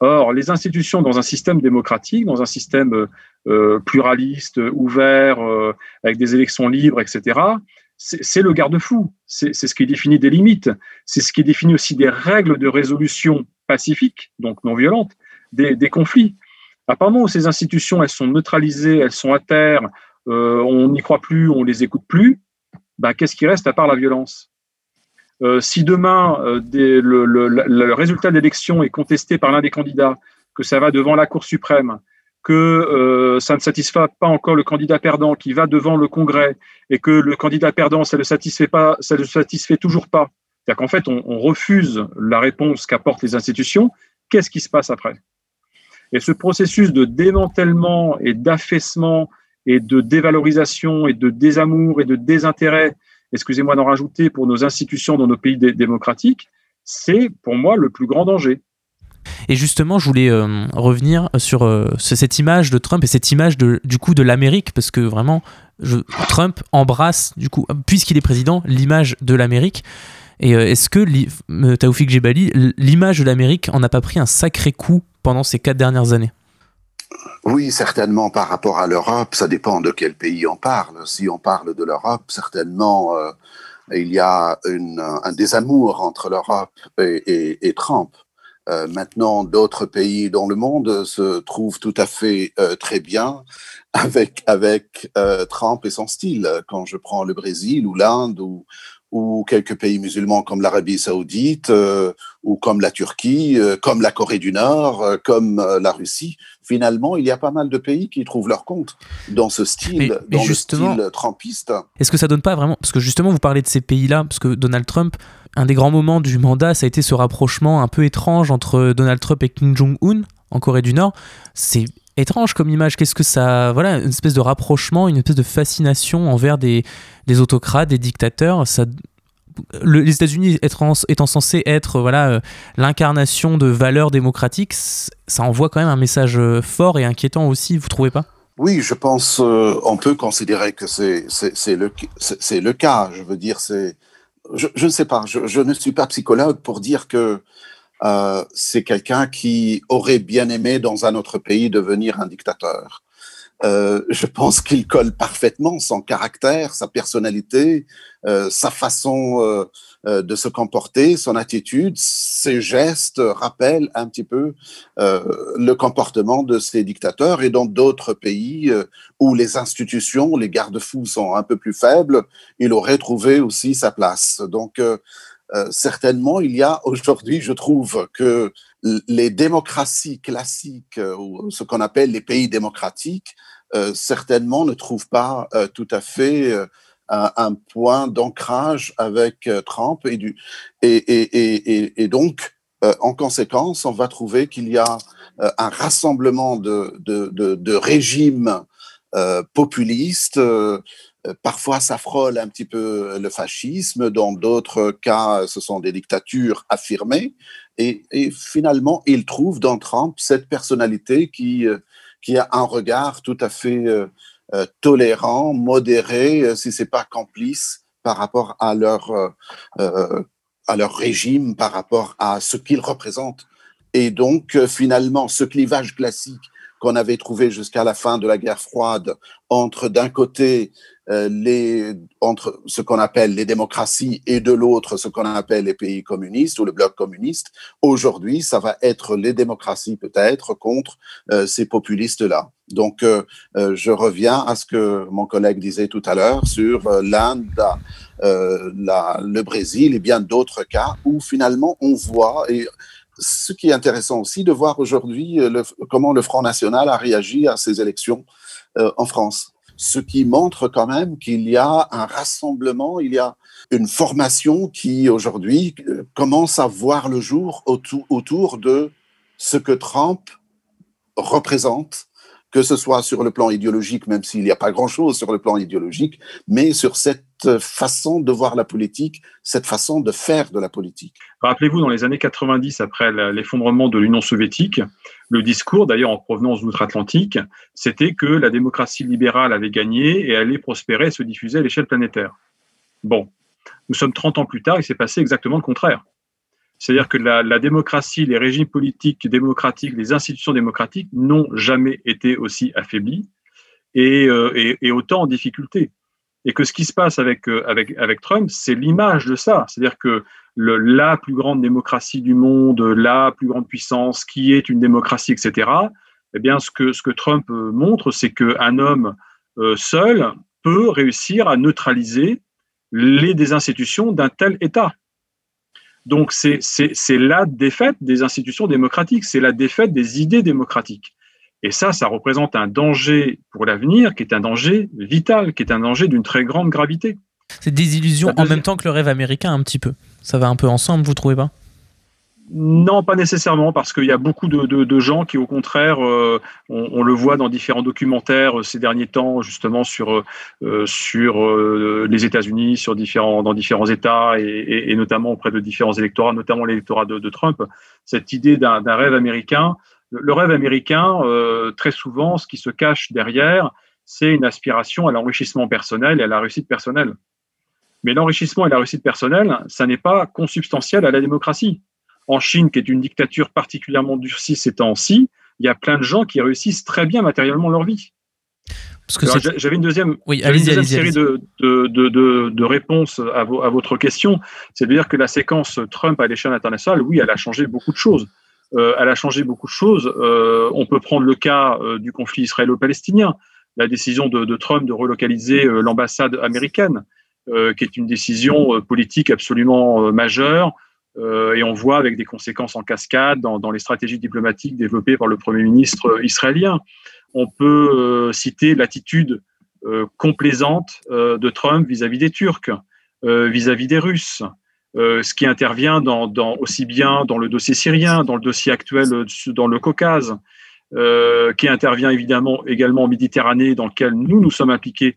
Or, les institutions dans un système démocratique, dans un système euh, euh, pluraliste, ouvert, euh, avec des élections libres, etc., c'est le garde-fou. C'est ce qui définit des limites. C'est ce qui définit aussi des règles de résolution pacifique, donc non violente, des, conflits. À partir du moment où ces institutions, elles sont neutralisées, elles sont à terre, on n'y croit plus, on les écoute plus, ben, qu'est-ce qui reste à part la violence? Euh, si demain euh, le, résultat de l'élection est contesté par l'un des candidats, que ça va devant la Cour suprême, que euh, ça ne satisfait pas encore le candidat perdant qui va devant le Congrès et que le candidat perdant, ça ne le satisfait pas, ça satisfait toujours pas. C'est-à-dire qu'en fait, on, refuse la réponse qu'apportent les institutions. Qu'est-ce qui se passe après? Et ce processus de démantèlement et d'affaissement et de dévalorisation et de désamour et de désintérêt, excusez-moi d'en rajouter, pour nos institutions dans nos pays démocratiques, c'est pour moi le plus grand danger. Et justement, je voulais euh, revenir sur euh, cette image de Trump et cette image du coup de l'Amérique, parce que vraiment, Trump embrasse, du coup, puisqu'il est président, l'image de l'Amérique. Et euh, est-ce que Taoufik Jebali, l'image de l'Amérique en a pas pris un sacré coup pendant ces quatre dernières années? Oui, certainement par rapport à l'Europe, ça dépend de quel pays on parle. Si on parle de l'Europe, certainement, il y a un désamour entre l'Europe et, Trump. Euh, maintenant, d'autres pays dans le monde se trouvent tout à fait euh, très bien avec, avec euh, Trump et son style. Quand je prends le Brésil ou l'Inde ou, ou quelques pays musulmans comme l'Arabie saoudite euh, ou comme la Turquie, euh, comme la Corée du Nord, euh, comme la Russie, finalement, il y a pas mal de pays qui trouvent leur compte dans ce style, dans le style trumpiste. Est-ce que ça donne pas vraiment Parce que justement, vous parlez de ces pays-là, parce que Donald Trump, un des grands moments du mandat, ça a été ce rapprochement un peu étrange entre Donald Trump et Kim Jong-un en Corée du Nord. C'est étrange comme image. Qu'est-ce que ça. Voilà, une espèce de rapprochement, une espèce de fascination envers des, des autocrates, des dictateurs. Les États-Unis étant, étant, censés être voilà euh, l'incarnation de valeurs démocratiques, ça envoie quand même un message euh, fort et inquiétant aussi, vous trouvez pas? Oui, je pense euh, on peut considérer que c'est le, le cas. Je veux dire, c'est je, ne sais pas, je, ne suis pas psychologue pour dire que euh, c'est quelqu'un qui aurait bien aimé dans un autre pays devenir un dictateur. Euh, je pense qu'il colle parfaitement son caractère, sa personnalité, euh, sa façon euh, euh de se comporter, son attitude, ses gestes rappellent un petit peu euh, le comportement de ces dictateurs. Et dans d'autres pays où les institutions, les garde-fous sont un peu plus faibles, il aurait trouvé aussi sa place. Donc euh, certainement, il y a aujourd'hui, je trouve, que les démocraties classiques, euh, ou ce qu'on appelle les pays démocratiques, euh, certainement ne trouvent pas tout à fait un, point d'ancrage avec Trump. Et, donc, en conséquence, on va trouver qu'il y a un rassemblement de, régimes populistes parfois, ça frôle un petit peu le fascisme. Dans d'autres cas, ce sont des dictatures affirmées. Et, finalement, il trouve dans Trump cette personnalité qui, euh, qui a un regard tout à fait euh, tolérant, modéré, si c'est pas complice par rapport à leur, euh, à leur régime, par rapport à ce qu'ils représentent. Et donc, finalement, ce clivage classique qu'on avait trouvé jusqu'à la fin de la guerre froide entre d'un côté euh, les, entre ce qu'on appelle les démocraties et de l'autre ce qu'on appelle les pays communistes ou le bloc communiste. Aujourd'hui, ça va être les démocraties peut-être contre euh, ces populistes-là. Donc, euh, euh, je reviens à ce que mon collègue disait tout à l'heure sur euh, l'Inde, le Brésil et bien d'autres cas où finalement on voit et ce qui est intéressant aussi de voir aujourd'hui comment le Front National a réagi à ces élections en France ce qui montre quand même qu'il y a un rassemblement, il y a une formation qui aujourd'hui euh, commence à voir le jour autour, autour de ce que Trump représente que ce soit sur le plan idéologique, même s'il n'y a pas grand-chose sur le plan idéologique, mais sur cette façon de voir la politique, cette façon de faire de la politique. Rappelez-vous, dans les années 90, après l'effondrement de l'Union soviétique, le discours, d'ailleurs en provenance d'outre-Atlantique, c'était que la démocratie libérale avait gagné et allait prospérer et se diffuser à l'échelle planétaire. Bon, nous sommes 30 ans plus tard, il s'est passé exactement le contraire. C'est-à-dire que la, démocratie, les régimes politiques démocratiques, les institutions démocratiques n'ont jamais été aussi affaiblis et, euh, autant en difficulté. Et que ce qui se passe avec, euh, avec, Trump, c'est l'image de ça. C'est-à-dire que la plus grande démocratie du monde, la plus grande puissance, qui est une démocratie, etc., eh bien, ce que, Trump euh, montre, c'est qu'un homme seul peut réussir à neutraliser les des institutions d'un tel État. Donc c'est la défaite des institutions démocratiques, c'est la défaite des idées démocratiques. Et ça, ça représente un danger pour l'avenir qui est un danger vital, qui est un danger d'une très grande gravité. C'est des illusions en même temps que le rêve américain un petit peu. Ça va un peu ensemble, vous trouvez pas? Non, pas nécessairement, parce qu'il y a beaucoup de, gens qui, au contraire, euh, on, le voit dans différents documentaires euh, ces derniers temps, justement sur euh, sur les États-Unis, sur différents dans différents États et, notamment auprès de différents électorats, notamment l'électorat de, Trump, cette idée d'un rêve américain. Le, rêve américain, très souvent, ce qui se cache derrière, c'est une aspiration à l'enrichissement personnel et à la réussite personnelle. Mais l'enrichissement et la réussite personnelle, ça n'est pas consubstantiel à la démocratie en Chine, qui est une dictature particulièrement durcie ces temps-ci, il y a plein de gens qui réussissent très bien matériellement leur vie. J'avais une deuxième, série de, de, réponses à, votre question. C'est de dire que la séquence Trump à l'échelle internationale, oui, elle a changé beaucoup de choses. Euh, elle a changé beaucoup de choses. Euh, on peut prendre le cas euh, du conflit israélo-palestinien, la décision de, Trump de relocaliser l'ambassade américaine, qui est une décision politique absolument majeure, et on voit avec des conséquences en cascade dans, les stratégies diplomatiques développées par le Premier ministre israélien. On peut citer l'attitude complaisante de Trump vis-à-vis des Turcs, vis-à-vis des Russes, ce qui intervient dans, aussi bien dans le dossier syrien, dans le dossier actuel dans le Caucase, qui intervient évidemment également en Méditerranée, dans lequel nous nous sommes impliqués,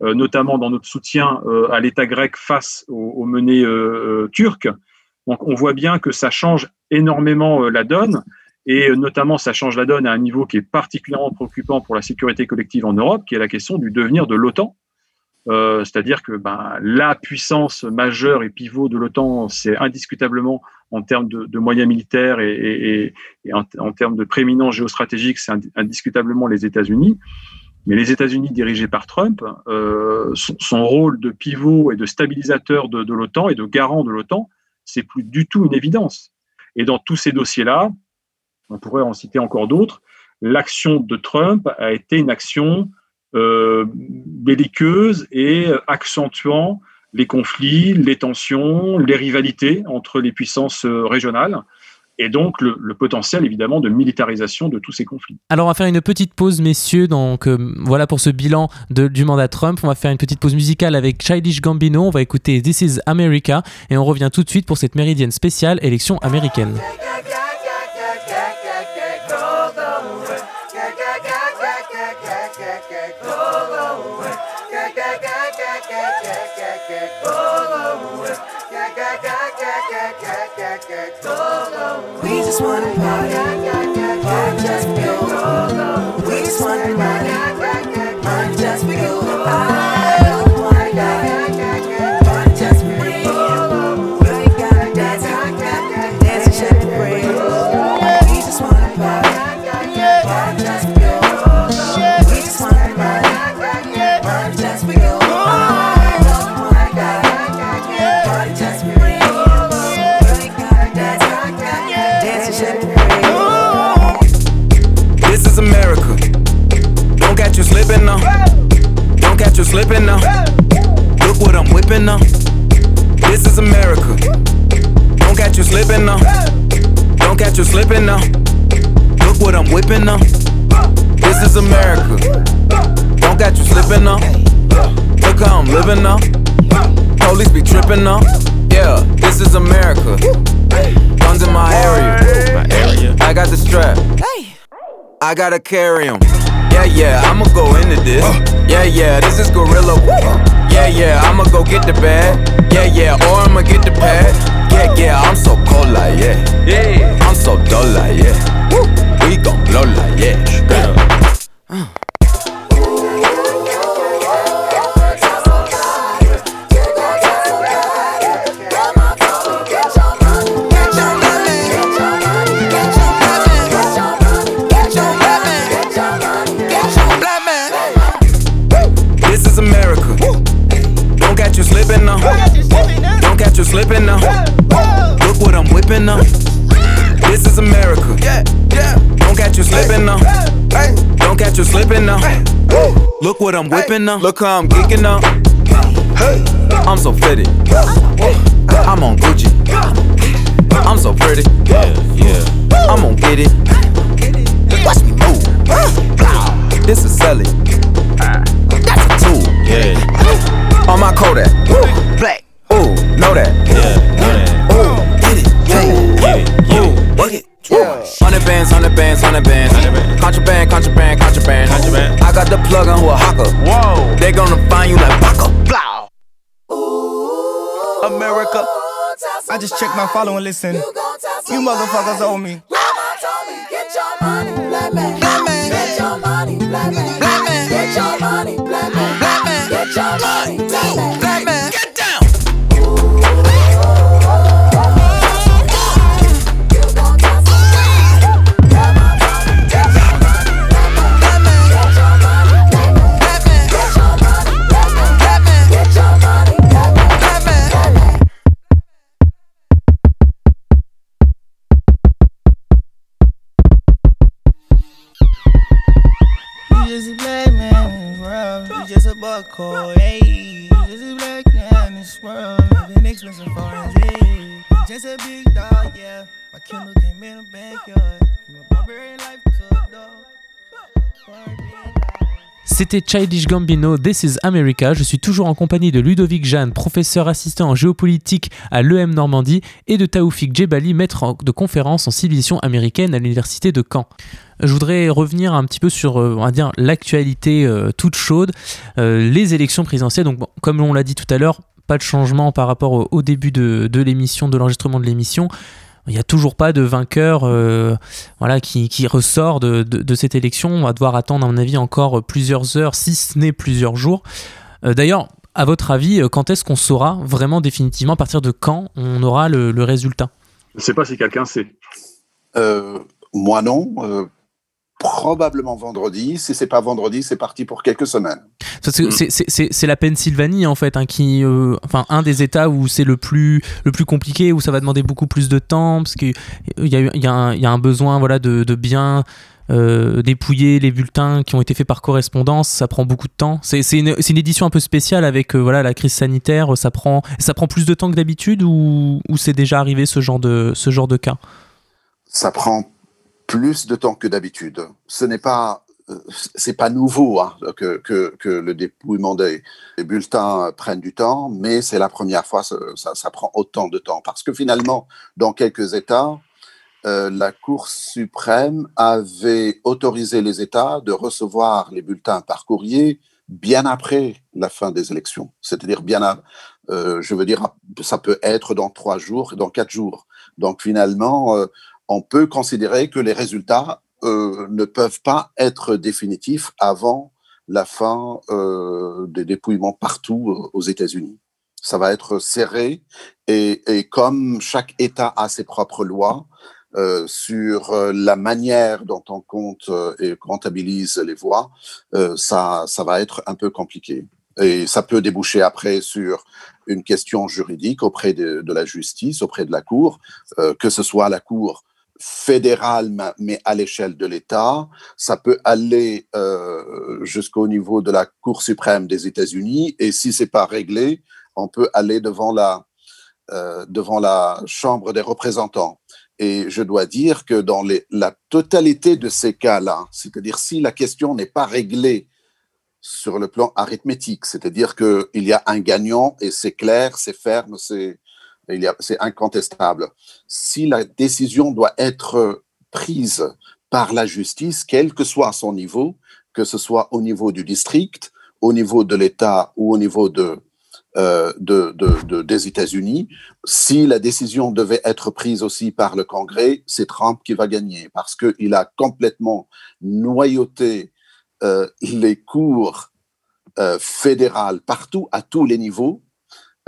notamment dans notre soutien à l'État grec face aux menées turques. Donc on voit bien que ça change énormément euh, la donne, et euh, notamment ça change la donne à un niveau qui est particulièrement préoccupant pour la sécurité collective en Europe, qui est la question du devenir de l'OTAN. Euh, c'est-à-dire que ben, la puissance majeure et pivot de l'OTAN, c'est indiscutablement en termes de, moyens militaires et, en, termes de prééminence géostratégique, c'est indiscutablement les États-Unis. Mais les États-Unis dirigés par Trump, son, rôle de pivot et de stabilisateur de, de l'OTAN et de garant de l'OTAN, c'est plus du tout une évidence. Et dans tous ces dossiers-là, on pourrait en citer encore d'autres, l'action de Trump a été une action euh, belliqueuse et accentuant les conflits, les tensions, les rivalités entre les puissances euh, régionales et donc le, potentiel évidemment de militarisation de tous ces conflits. Alors on va faire une petite pause messieurs, donc euh, voilà pour ce bilan de, du mandat Trump, on va faire une petite pause musicale avec Childish Gambino, on va écouter This is America et on revient tout de suite pour cette méridienne spéciale élection américaine. Living now. Police be tripping now. Yeah, this is America. Guns in my area. My area. I got the strap. I gotta carry 'em. Yeah, yeah, I'ma go into this. Yeah, yeah, this is Gorilla. Yeah, yeah, I'ma go get the bag. Yeah, yeah, or I'ma get the pad. Yeah, yeah, I'm so cold like yeah. Yeah, I'm so dull like yeah. We gon' blow like yeah. You slipping now. Look what I'm whipping now. Look how I'm geeking now. I'm so fitted. I'm on Gucci. I'm so pretty. Yeah, yeah. I'm gonna get it. Watch me move. this is selling. That's a tool. Yeah. On my Kodak. Black. Ooh, know that. Yeah. Ooh, get it. Yeah, get it. Yeah, work it. Yeah. Hundred bands, hundred bands, hundred bands. Contraband. contraband. I got the plug on who a hawker. Whoa. They gonna find you like Baka. Blow. America. I just checked my follow and listen. You motherfuckers owe me. Mama told me, get your money, black man. You just a buck code, hey. You just a black man in this world. Living expensive foreign, hey. Just a big dog, yeah. My Kindle came in the backyard. From a barbarian life to a dog. C'était Childish Gambino, This is America. Je suis toujours en compagnie de Ludovic Jeanne, professeur assistant en géopolitique à l'EM Normandie, et de Taoufik Djebali, maître de conférence en civilisation américaine à l'université de Caen. Je voudrais revenir un petit peu sur, euh, l'actualité euh, toute chaude, euh, les élections présidentielles. Donc, comme on l'a dit tout à l'heure, pas de changement par rapport au, début de l'émission, de l'enregistrement de l'émission il n'y a toujours pas de vainqueur euh, voilà, qui, qui ressort de, de, de, cette élection. On va devoir attendre, à mon avis, encore plusieurs heures, si ce n'est plusieurs jours. Euh, D'ailleurs, à votre avis, quand est-ce qu'on saura vraiment définitivement, à partir de quand on aura le, le résultat? Je ne sais pas si quelqu'un sait. Euh, moi non. Probablement vendredi. Si c'est pas vendredi, c'est parti pour quelques semaines. Mm. C'est la Pennsylvanie en fait, hein, qui, euh, enfin un des États où c'est le plus le plus compliqué, où ça va demander beaucoup plus de temps, parce qu'il y a, y, a un, y a un besoin voilà de, de bien euh, dépouiller les bulletins qui ont été faits par correspondance, ça prend beaucoup de temps. C'est une, une, édition un peu spéciale avec euh, voilà la crise sanitaire. Ça prend ça prend plus de temps que d'habitude ou, ou c'est déjà arrivé ce genre de ce genre de cas? Ça prend plus de temps que d'habitude. Ce n'est pas c'est pas nouveau hein, que, que, que, le dépouillement des, bulletins prenne du temps, mais c'est la première fois ça, ça, prend autant de temps parce que finalement, dans quelques États, euh, la Cour suprême avait autorisé les États de recevoir les bulletins par courrier bien après la fin des élections, c'est-à-dire bien, euh, je veux dire, ça peut être dans trois jours, dans quatre jours. Donc finalement, euh, on peut considérer que les résultats euh, ne peuvent pas être définitifs avant la fin euh, des dépouillements partout aux États-Unis. Ça va être serré et, comme chaque État a ses propres lois euh, sur la manière dont on compte et comptabilise les voix, ça, va être un peu compliqué. Et ça peut déboucher après sur une question juridique auprès de, la justice, auprès de la Cour, euh, que ce soit la Cour fédéral, mais à l'échelle de l'État. Ça peut aller euh, jusqu'au niveau de la Cour suprême des États-Unis. Et si c'est pas réglé, on peut aller devant la, euh, devant la Chambre des représentants. Et je dois dire que dans les, la totalité de ces cas-là, c'est-à-dire si la question n'est pas réglée sur le plan arithmétique, c'est-à-dire qu'il y a un gagnant et c'est clair, c'est ferme, c'est c'est incontestable. Si la décision doit être prise par la justice, quel que soit son niveau, que ce soit au niveau du district, au niveau de l'État ou au niveau euh, de, de, de, des États-Unis, si la décision devait être prise aussi par le Congrès, c'est Trump qui va gagner parce qu'il a complètement noyauté euh, les cours euh, fédérales partout, à tous les niveaux,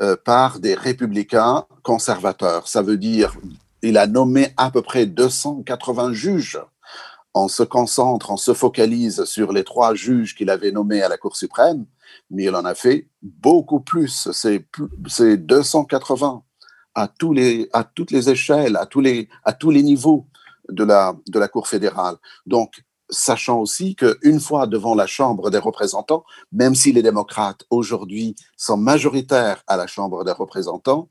euh, par des républicains conservateurs. Ça veut dire il a nommé à peu près 280 juges. On se concentre, on se focalise sur les trois juges qu'il avait nommés à la Cour suprême, mais il en a fait beaucoup plus. C'est 280 à, tous les, à toutes les échelles, à tous les, à tous les niveaux de la, de la Cour fédérale. Donc, sachant aussi qu'une fois devant la Chambre des représentants, même si les démocrates aujourd'hui sont majoritaires à la Chambre des représentants,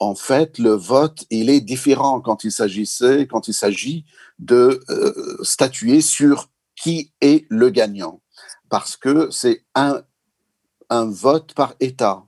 en fait, le vote, il est différent quand il s'agissait, quand il s'agit de euh, statuer sur qui est le gagnant. parce que c'est un, un vote par État.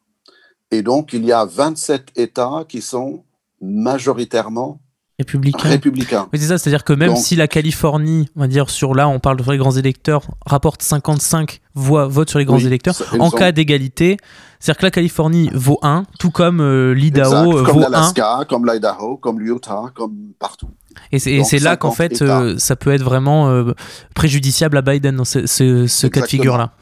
Et donc, il y a 27 États qui sont majoritairement républicains. Oui, c'est ça, c'est-à-dire que même si la Californie, on va dire, sur là, on parle de les grands électeurs, rapporte 55 voix, votes sur les grands Oui, électeurs, ça- en cas d'égalité, c'est-à-dire que la Californie vaut 1, tout comme euh, l'Idaho euh, comme vaut 1. l'Alaska, comme l'Idaho, comme l'Utah, comme partout. Et c'est là qu'en 50 fait, euh, ça peut être vraiment euh, préjudiciable à Biden dans ce, ce- ce cas de figure-là.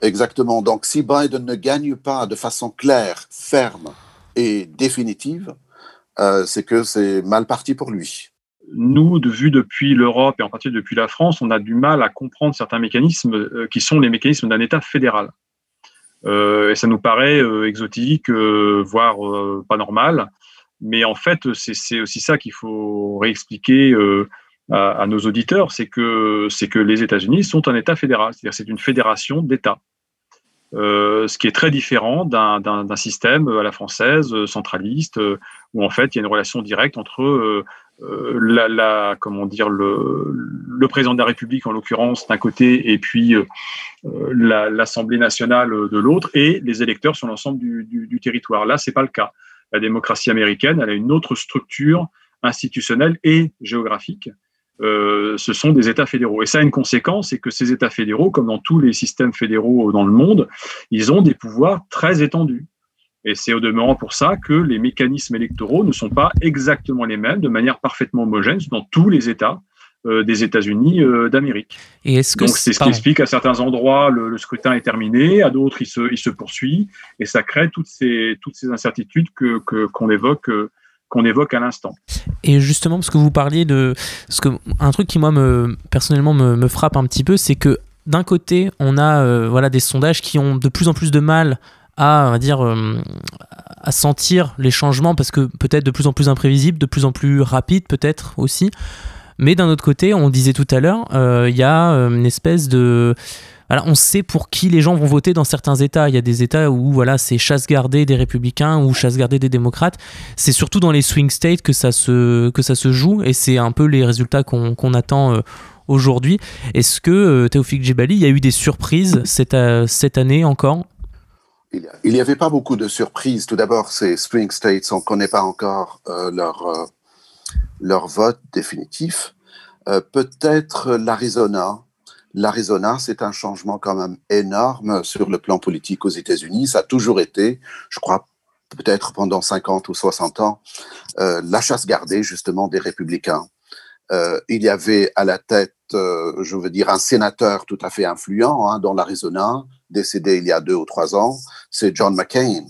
Exactement. Donc, si Biden ne gagne pas de façon claire, ferme et définitive, euh, c'est que c'est mal parti pour lui. nous, de vue depuis l'Europe et en particulier depuis la France, on a du mal à comprendre certains mécanismes euh, qui sont les mécanismes d'un État fédéral. Euh, et ça nous paraît exotique, voire pas normal. Mais en fait, c'est aussi ça qu'il faut réexpliquer à, nos auditeurs, c'est que que les États-Unis sont un État fédéral, c'est-à-dire c'est une fédération d'États. Euh, ce qui est très différent d'un système à la française, euh, centraliste, euh, où en fait il y a une relation directe entre la, comment dire, le, président de la République en l'occurrence d'un côté et puis la- l'Assemblée nationale de l'autre et les électeurs sur l'ensemble du territoire. Là, c'est pas le cas. La démocratie américaine, elle a une autre structure institutionnelle et géographique. Euh, ce sont des États fédéraux. Et ça a une conséquence, c'est que ces États fédéraux, comme dans tous les systèmes fédéraux dans le monde, ils ont des pouvoirs très étendus. Et c'est au demeurant pour ça que les mécanismes électoraux ne sont pas exactement les mêmes, de manière parfaitement homogène dans tous les États euh, des États-Unis euh, d'Amérique. Et est-ce que Donc c'est ce qui explique à certains endroits le, le scrutin est terminé, à d'autres il se, il se poursuit, et ça crée toutes ces, toutes ces incertitudes que que- qu'on évoque qu'on évoque à l'instant. Et justement, parce que vous parliez de. Parce que un truc qui, moi, me, personnellement, me, frappe un petit peu, c'est que d'un côté, on a euh, voilà, des sondages qui ont de plus en plus de mal à, dire, euh, à sentir les changements, parce que peut-être de plus en plus imprévisibles, de plus en plus rapides, peut-être aussi. Mais d'un autre côté, on disait tout à l'heure, euh, il y a une espèce de. Voilà, on sait pour qui les gens vont voter dans certains États. Il y a des États où voilà, c'est chasse gardée des républicains ou chasse gardée des démocrates. C'est surtout dans les swing states que ça se, que ça se joue et c'est un peu les résultats qu'on attend euh, aujourd'hui. Est-ce que euh, Théophile Djebali, il y a eu des surprises cette, euh, cette année encore? Il n'y avait pas beaucoup de surprises. Tout d'abord, ces swing states, on ne connaît pas encore euh, leur, leur vote définitif. Peut-être l'Arizona. L'Arizona, c'est un changement quand même énorme sur le plan politique aux États-Unis. Ça a toujours été, je crois, peut-être pendant 50 ou 60 ans, euh, la chasse gardée justement des républicains. Euh, il y avait à la tête, euh, je veux dire, un sénateur tout à fait influent hein, dans l'Arizona, décédé il y a deux ou trois ans, c'est John McCain,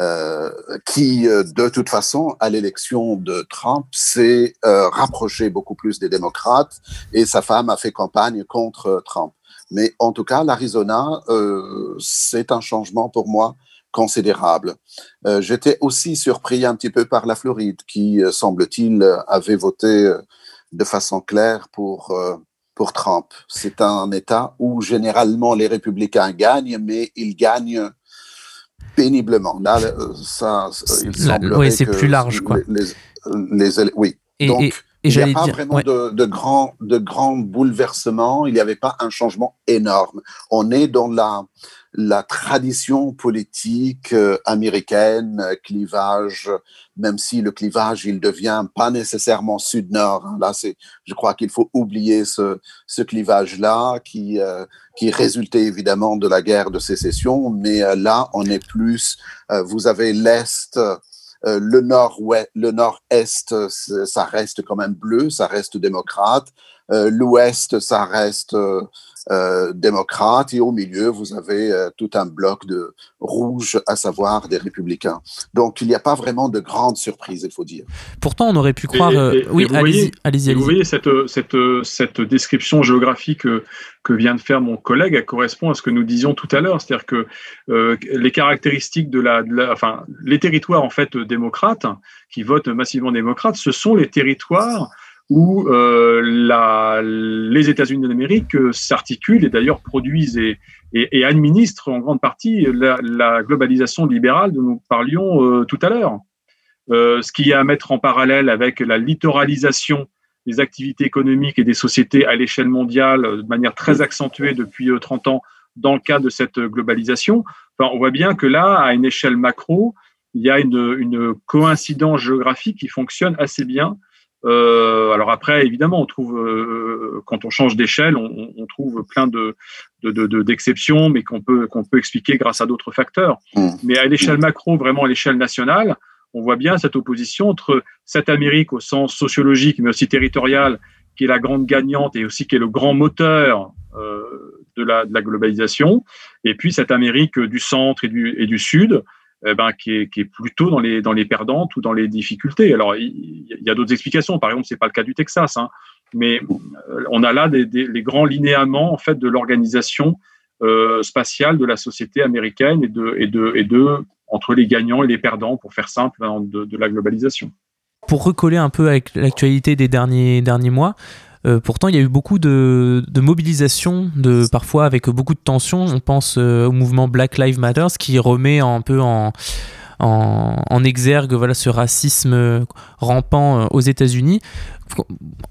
euh, qui, euh, de toute façon, à l'élection de Trump, s'est euh, rapproché beaucoup plus des démocrates et sa femme a fait campagne contre euh, Trump. Mais en tout cas, l'Arizona, euh, c'est un changement pour moi considérable. J'étais aussi surpris un petit peu par la Floride, qui, semble-t-il, avait voté de façon claire pour, pour Trump. C'est un État où généralement les républicains gagnent, mais ils gagnent péniblement. Là, euh, ça, il Là, semblerait ouais, c'est plus large, quoi. Les, les- les- oui. Et, Donc, et- et il n'y a pas dire, vraiment ouais. de, de grands de grands bouleversements. Il n'y avait pas un changement énorme. On est dans la la tradition politique euh, américaine, euh, clivage, même si le clivage il devient pas nécessairement sud-nord. hein. Là, c'est, je crois qu'il faut oublier ce ce clivage-là qui euh, qui résultait évidemment de la guerre de sécession, mais là, on est plus. vous avez l'est. Le nord-ouest, le nord-est, ça reste quand même bleu, ça reste démocrate. L'ouest, ça reste euh, démocrate. Et au milieu, vous avez euh, tout un bloc de rouge, à savoir des républicains. Donc, il n'y a pas vraiment de grandes surprises, il faut dire. Pourtant, on aurait pu croire. et- euh, et- oui, allez-y, vous voyez, cette, cette, cette description géographique que vient de faire mon collègue, elle correspond à ce que nous disions tout à l'heure. C'est-à-dire que euh, les caractéristiques de la, de la- Enfin, les territoires, en fait, démocrates, qui votent massivement démocrates, ce sont les territoires où euh, la, les États-Unis d'Amérique euh, s'articulent et d'ailleurs produisent et, et, administrent en grande partie la, globalisation libérale dont nous parlions euh, tout à l'heure. Euh, ce qui est à mettre en parallèle avec la littoralisation des activités économiques et des sociétés à l'échelle mondiale euh, de manière très accentuée depuis euh, 30 ans dans le cadre de cette globalisation. Enfin, on voit bien que là, à une échelle macro, il y a une coïncidence géographique qui fonctionne assez bien. Euh, alors après, évidemment, on trouve euh, quand on change d'échelle, on, on, trouve plein de d'exceptions, de, mais qu'on peut qu'on peut expliquer grâce à d'autres facteurs. Mmh. Mais à l'échelle macro, vraiment à l'échelle nationale, on voit bien cette opposition entre cette Amérique au sens sociologique, mais aussi territorial, qui est la grande gagnante et aussi qui est le grand moteur euh, de, la, de, la, globalisation, et puis cette Amérique du centre et du, et du sud, eh ben, qui, est, plutôt dans les, perdantes ou dans les difficultés. Alors, il, y a d'autres explications. Par exemple, c'est pas le cas du Texas, hein, mais euh, on a là des, les grands linéaments en fait de l'organisation euh, spatiale de la société américaine et de, entre les gagnants et les perdants, pour faire simple, hein, de, la globalisation. Pour recoller un peu avec l'actualité des derniers mois, euh, pourtant, il y a eu beaucoup de, mobilisation, de, parfois avec beaucoup de tensions. On pense euh, au mouvement Black Lives Matter, qui remet un peu en, exergue voilà, ce racisme rampant euh, aux États-Unis.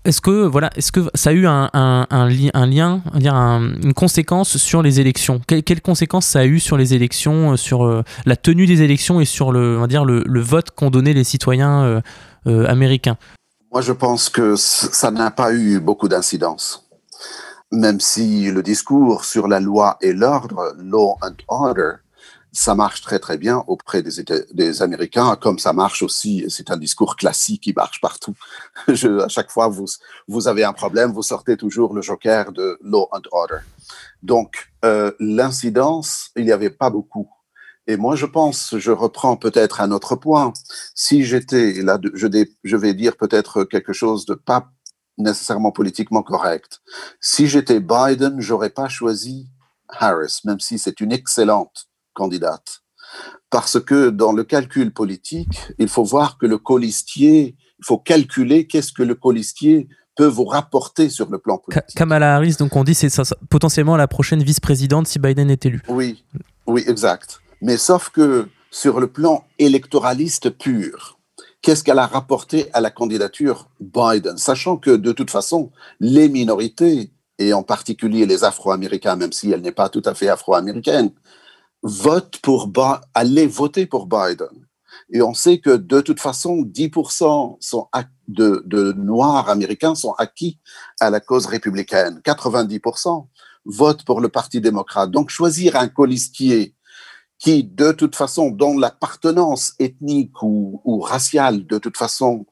Est-ce que, voilà, est-ce que ça a eu un, lien, une conséquence sur les élections? Quelle conséquences ça a eu sur les élections, sur la tenue des élections et sur le, dire, le vote qu'ont donné les citoyens américains? Moi, je pense que ça n'a pas eu beaucoup d'incidence. Même si le discours sur la loi et l'ordre, law and order, ça marche très très bien auprès des, Américains, comme ça marche aussi, c'est un discours classique qui marche partout. À chaque fois, vous, vous avez un problème, vous sortez toujours le joker de law and order. Donc, euh, l'incidence, il n'y avait pas beaucoup. Et moi, je pense, je reprends peut-être un autre point. Si j'étais là, je, je vais dire peut-être quelque chose de pas nécessairement politiquement correct. Si j'étais Biden, j'aurais pas choisi Harris, même si c'est une excellente candidate. Parce que dans le calcul politique, il faut voir que le colistier, il faut calculer qu'est-ce que le colistier peut vous rapporter sur le plan politique. Kamala Harris, donc on dit c'est potentiellement la prochaine vice-présidente si Biden est élu. Oui, oui, exact. Mais sauf que sur le plan électoraliste pur, qu'est-ce qu'elle a rapporté à la candidature Biden, sachant que de toute façon, les minorités, et en particulier les Afro-Américains, même si elle n'est pas tout à fait afro-américaine, votent pour voter pour Biden. Et on sait que de toute façon, 10% sont de, de Noirs américains sont acquis à la cause républicaine. 90% votent pour le Parti démocrate. Donc choisir un colistier qui, de toute façon, dont l'appartenance ethnique ou, raciale, de toute façon,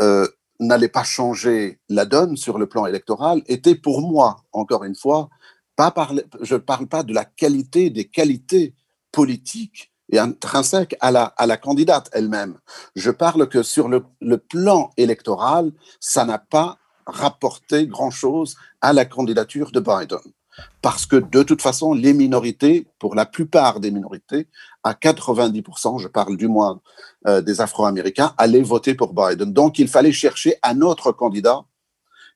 euh, n'allait pas changer la donne sur le plan électoral, était pour moi, encore une fois, pas je ne parle pas de la qualité des qualités politiques et intrinsèques à la, candidate elle-même. Je parle que sur le plan électoral, ça n'a pas rapporté grand-chose à la candidature de Biden parce que de toute façon, les minorités, pour la plupart des minorités, à 90%, je parle du moins euh, des Afro-Américains, allaient voter pour Biden. Donc, il fallait chercher un autre candidat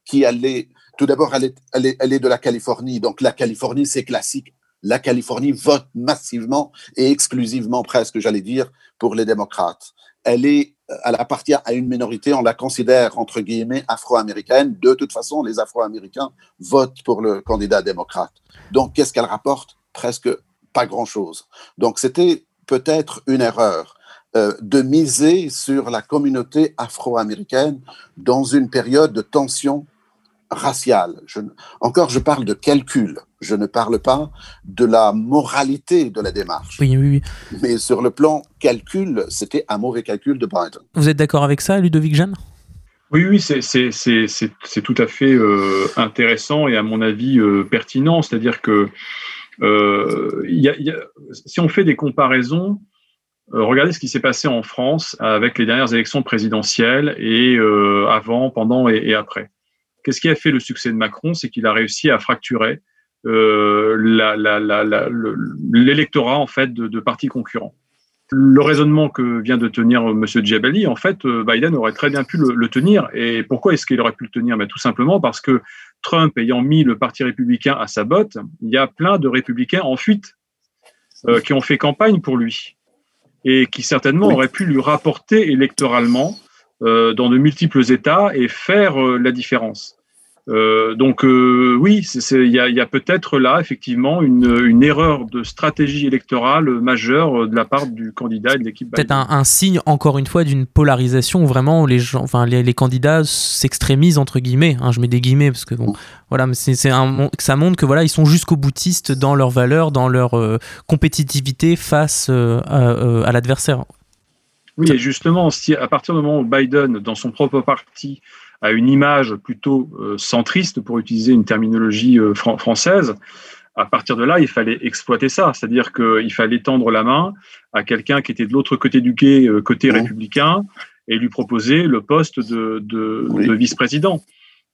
qui allait, tout d'abord, elle, elle, elle est, de la Californie. Donc, la Californie, c'est classique. La Californie vote massivement et exclusivement, presque, j'allais dire, pour les démocrates. Elle est elle appartient à une minorité, on la considère entre guillemets afro-américaine. De toute façon, les Afro-Américains votent pour le candidat démocrate. Donc, qu'est-ce qu'elle rapporte? Presque pas grand-chose. Donc, c'était peut-être une erreur euh, de miser sur la communauté afro-américaine dans une période de tension raciale. Je, encore, je parle de calcul. Je ne parle pas de la moralité de la démarche. Oui, oui, oui. Mais sur le plan calcul, c'était un mauvais calcul de Biden. Vous êtes d'accord avec ça, Ludovic Jeanne? Oui, oui, c'est tout à fait euh, intéressant et à mon avis euh, pertinent. C'est-à-dire que euh, y a, y a, si on fait des comparaisons, euh, regardez ce qui s'est passé en France avec les dernières élections présidentielles et euh, avant, pendant et, et après. Qu'est-ce qui a fait le succès de Macron? C'est qu'il a réussi à fracturer euh, l'électorat en fait de, de, partis concurrents. Le raisonnement que vient de tenir M. Djebali, en fait, euh, Biden aurait très bien pu le, le tenir. Et pourquoi est-ce qu'il aurait pu le tenir? Mais Tout simplement parce que Trump ayant mis le Parti républicain à sa botte, il y a plein de républicains en fuite euh, qui ont fait campagne pour lui et qui certainement oui. auraient pu lui rapporter électoralement euh, dans de multiples États et faire euh, la différence. Euh, donc euh, oui, il y a, peut-être là effectivement une, erreur de stratégie électorale majeure de la part du candidat et de l'équipe. Peut-être un, signe encore une fois d'une polarisation où vraiment les gens, enfin les, candidats s'extrémisent entre guillemets. Hein, je mets des guillemets parce que bon, voilà, mais c'est ça montre que voilà ils sont jusqu'au boutistes dans leurs valeurs, dans leur euh, compétitivité face à, l'adversaire. Oui, et justement, si à partir du moment où Biden, dans son propre parti, à une image plutôt euh, centriste, pour utiliser une terminologie euh, française, à partir de là, il fallait exploiter ça. C'est-à-dire qu'il fallait tendre la main à quelqu'un qui était de l'autre côté du quai, euh, côté républicain, et lui proposer le poste de, vice-président.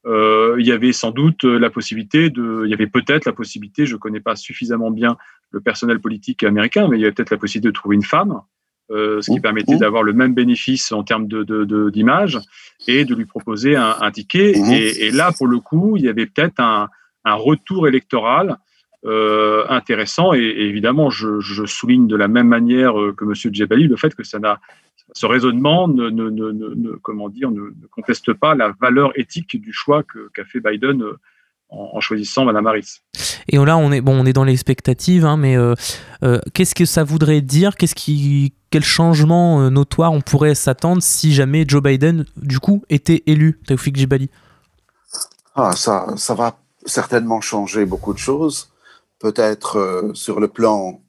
il y avait sans doute la possibilité de, il y avait peut-être la possibilité, je ne connais pas suffisamment bien le personnel politique américain, mais il y avait peut-être la possibilité de trouver une femme euh, ce qui permettait d'avoir le même bénéfice en termes d'image de, de, et de lui proposer un, un ticket. Mhm. Et, et, là, pour le coup, il y avait peut-être un, un, retour électoral euh, intéressant. Et, évidemment, je, je, souligne de la même manière euh, que M. Djebali le fait que ça n'a ce raisonnement ne, ne, ne, ne, comment dire, ne, conteste pas la valeur éthique du choix qu'a fait Biden en, choisissant Madame Harris. Et là, on est bon, on est dans l'expectative, hein, mais euh, euh, qu'est-ce que ça voudrait dire? Qu'est-ce qui, quel changement euh, notoire on pourrait s'attendre si jamais Joe Biden, du coup, était élu, Taoufik Jibali ah, ça, ça va certainement changer beaucoup de choses. Peut-être sur le plan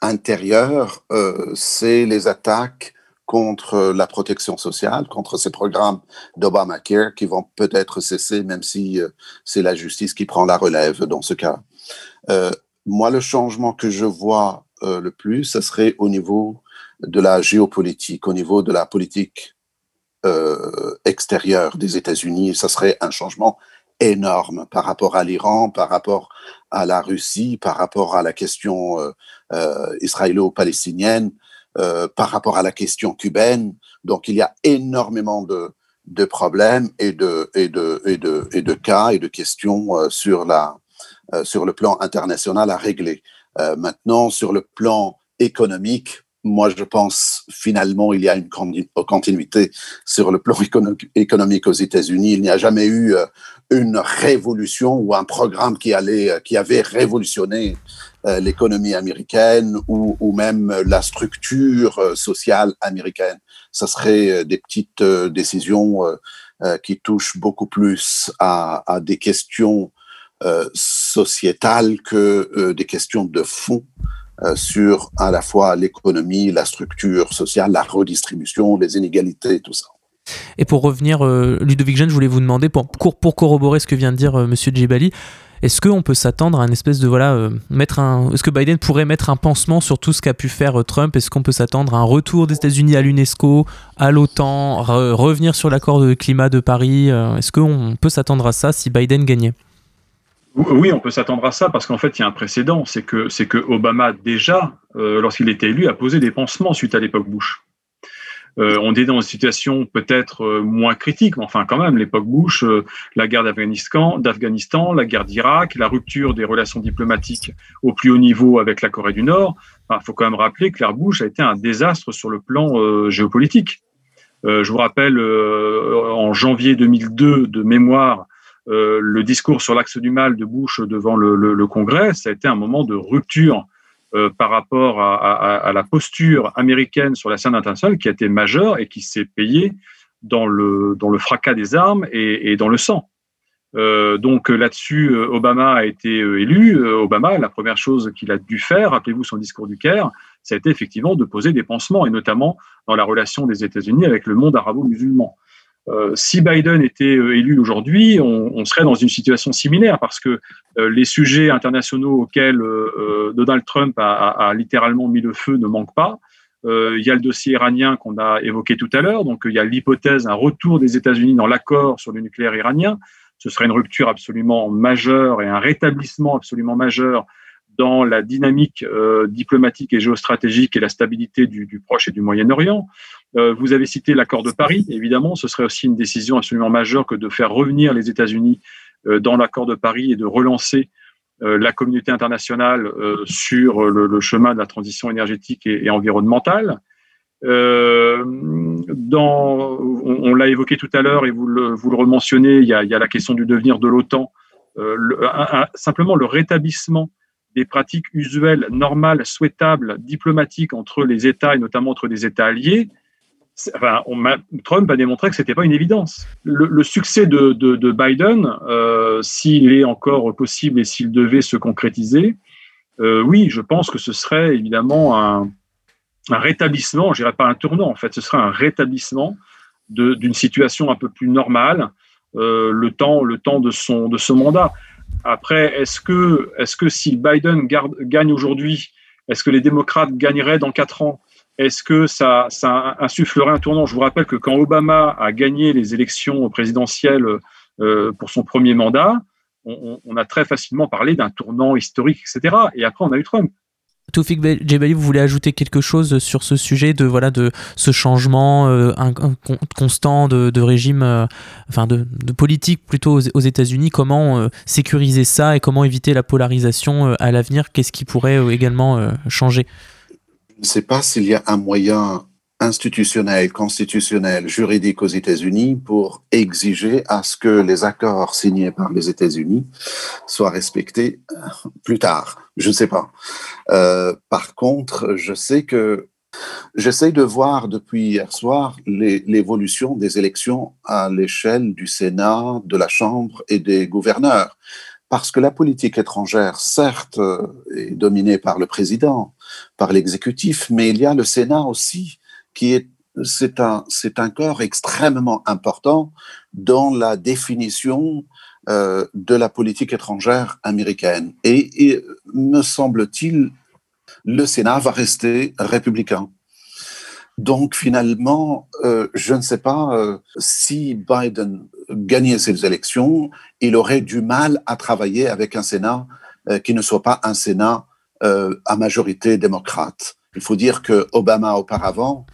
intérieur, c'est les attaques contre la protection sociale, contre ces programmes d'Obamacare qui vont peut-être cesser, même si euh, c'est la justice qui prend la relève dans ce cas. Euh, moi, le changement que je vois euh, le plus, ce serait au niveau de la géopolitique, au niveau de la politique extérieure des États-Unis. Ce serait un changement énorme par rapport à l'Iran, par rapport à la Russie, par rapport à la question israélo-palestinienne. Euh, par rapport à la question cubaine. Donc, il y a énormément de, de problèmes et de, et, de, et, de, et de cas et de questions euh, sur, la, euh, sur le plan international à régler. maintenant, sur le plan économique, moi, je pense finalement il y a une continuité sur le plan économique aux États-Unis. Il n'y a jamais eu une révolution ou un programme qui allait, qui avait révolutionné l'économie américaine ou, même la structure euh, sociale américaine. Ça serait euh, des petites décisions qui touchent beaucoup plus à, à des questions sociétales que des questions de fond sur à la fois l'économie, la structure sociale, la redistribution, les inégalités, tout ça. Et pour revenir, Ludovic Jeanne, je voulais vous demander, pour, pour corroborer ce que vient de dire Monsieur Djibali, est-ce qu'on peut s'attendre à un espèce de voilà euh, mettre un est-ce que Biden pourrait mettre un pansement sur tout ce qu'a pu faire euh, Trump? Est-ce qu'on peut s'attendre à un retour des États-Unis à l'UNESCO, à l'OTAN, revenir sur l'accord de climat de Paris euh, Est-ce qu'on peut s'attendre à ça si Biden gagnait? Oui, on peut s'attendre à ça parce qu'en fait, il y a un précédent, c'est que c'est que Obama déjà, lorsqu'il était élu, a posé des pansements suite à l'époque Bush. Euh, on est dans une situation peut-être euh, moins critique, mais enfin quand même, l'époque Bush, euh, la guerre d'Afghanistan, la guerre d'Irak, la rupture des relations diplomatiques au plus haut niveau avec la Corée du Nord. Il faut quand même rappeler que l'ère Bush a été un désastre sur le plan géopolitique. je vous rappelle, en janvier 2002, de mémoire, le discours sur l'axe du mal de Bush devant le, le, Congrès, ça a été un moment de rupture euh, par rapport à, la posture américaine sur la scène internationale qui a été majeure et qui s'est payée dans le, fracas des armes et, dans le sang. Euh, donc là-dessus, euh, Obama a été élu. Obama, la première chose qu'il a dû faire, rappelez-vous son discours du Caire, ça a été effectivement de poser des pansements, et notamment dans la relation des États-Unis avec le monde arabo-musulman. Euh, si Biden était euh, élu aujourd'hui, on, serait dans une situation similaire parce que euh, les sujets internationaux auxquels Donald Trump a, littéralement mis le feu ne manquent pas. il y a le dossier iranien qu'on a évoqué tout à l'heure, donc il y a l'hypothèse d'un retour des États-Unis dans l'accord sur le nucléaire iranien. Ce serait une rupture absolument majeure et un rétablissement absolument majeur dans la dynamique diplomatique et géostratégique et la stabilité du, Proche et du Moyen-Orient. Euh, vous avez cité l'accord de Paris, évidemment, ce serait aussi une décision absolument majeure que de faire revenir les États-Unis euh, dans l'accord de Paris et de relancer euh, la communauté internationale sur le, chemin de la transition énergétique et, environnementale. Euh, on, l'a évoqué tout à l'heure et vous le, vous rementionnez, il y, a, la question du devenir de l'OTAN. Euh, simplement le rétablissement des pratiques usuelles, normales, souhaitables, diplomatiques entre les États et notamment entre les États alliés, Trump a démontré que ce n'était pas une évidence. Le, succès de, de, Biden, euh, s'il est encore possible et s'il devait se concrétiser, euh, oui, je pense que ce serait évidemment un, un rétablissement, je dirais pas un tournant, en fait, ce serait un rétablissement d'une situation un peu plus normale, euh, le temps, le temps de son de ce mandat. Après, est-ce que, est-ce que si Biden gagne aujourd'hui, est-ce que les démocrates gagneraient dans quatre ans? Est-ce que ça, ça insufflerait un tournant? Je vous rappelle que quand Obama a gagné les élections présidentielles euh, pour son premier mandat, on, a très facilement parlé d'un tournant historique, etc. Et après, on a eu Trump. Toufik Djebali, vous voulez ajouter quelque chose sur ce sujet de voilà de ce changement euh, constant de, régime, euh, enfin de, politique plutôt aux, États-Unis? Comment euh, sécuriser ça et comment éviter la polarisation à l'avenir? Qu'est-ce qui pourrait également changer? Je ne sais pas s'il y a un moyen institutionnel, constitutionnel, juridique aux États-Unis pour exiger à ce que les accords signés par les États-Unis soient respectés plus tard. Je ne sais pas. Euh, par contre, je sais que j'essaie de voir depuis hier soir l'évolution des élections à l'échelle du Sénat, de la Chambre et des gouverneurs. Parce que la politique étrangère, certes, est dominée par le président, par l'exécutif, mais il y a le Sénat aussi qui est c'est un, c'est un corps extrêmement important dans la définition euh, de la politique étrangère américaine. Et, me semble-t-il, le Sénat va rester républicain. Donc finalement, euh, je ne sais pas euh, si Biden gagnait ces élections, il aurait du mal à travailler avec un Sénat qui ne soit pas un Sénat à majorité démocrate. Il faut dire que Obama auparavant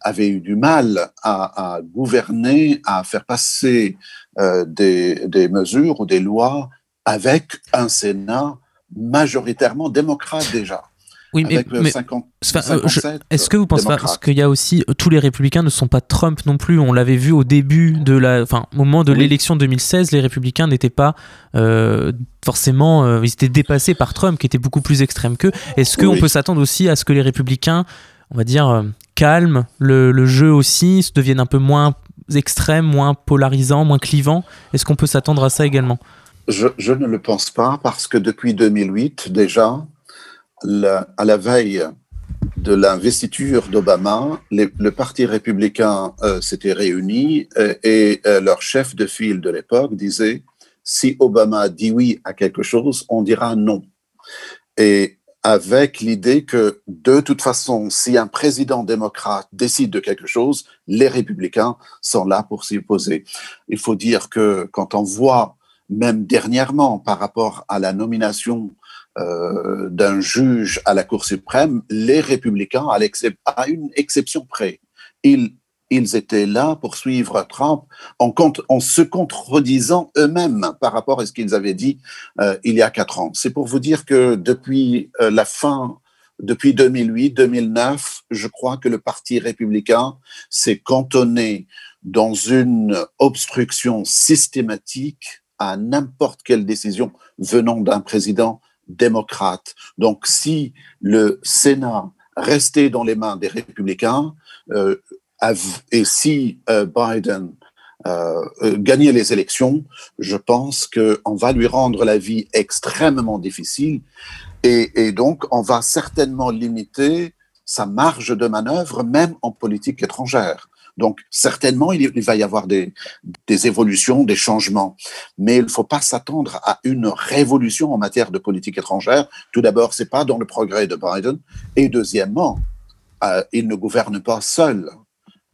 avait eu du mal à, gouverner, à faire passer euh, des, des, mesures ou des lois avec un Sénat majoritairement démocrate déjà. Oui, mais, euh, est-ce que vous pensez pas qu'il y a aussi tous les républicains ne sont pas Trump non plus. On l'avait vu au début de la, enfin, au moment de l'élection 2016, les républicains n'étaient pas euh, forcément, ils étaient dépassés par Trump, qui était beaucoup plus extrême qu'eux. Est-ce qu'on peut s'attendre aussi à ce que les républicains on va dire, calme, le, jeu aussi se devienne un peu moins extrême, moins polarisant, moins clivant Est-ce qu'on peut s'attendre à ça également? Je, ne le pense pas parce que depuis 2008, déjà, à la veille de l'investiture d'Obama, le Parti républicain euh, s'était réuni euh, et euh, leur chef de file de l'époque disait si Obama dit oui à quelque chose, on dira non. Et avec l'idée que de toute façon, si un président démocrate décide de quelque chose, les républicains sont là pour s'y opposer. Il faut dire que quand on voit, même dernièrement, par rapport à la nomination euh, d'un juge à la Cour suprême, les républicains, à, une exception près, ils étaient là pour suivre Trump en, en se contredisant eux-mêmes par rapport à ce qu'ils avaient dit euh, il y a quatre ans. C'est pour vous dire que depuis euh, la fin, depuis 2008-2009, je crois que le Parti républicain s'est cantonné dans une obstruction systématique à n'importe quelle décision venant d'un président démocrate. Donc si le Sénat restait dans les mains des républicains, euh, et si euh, Biden euh, gagnait les élections, je pense qu'on va lui rendre la vie extrêmement difficile et, donc on va certainement limiter sa marge de manœuvre, même en politique étrangère. Donc, certainement, il, va y avoir des, des, évolutions, des changements. Mais il ne faut pas s'attendre à une révolution en matière de politique étrangère. Tout d'abord, c'est pas dans le progrès de Biden. Et deuxièmement, il ne gouverne pas seul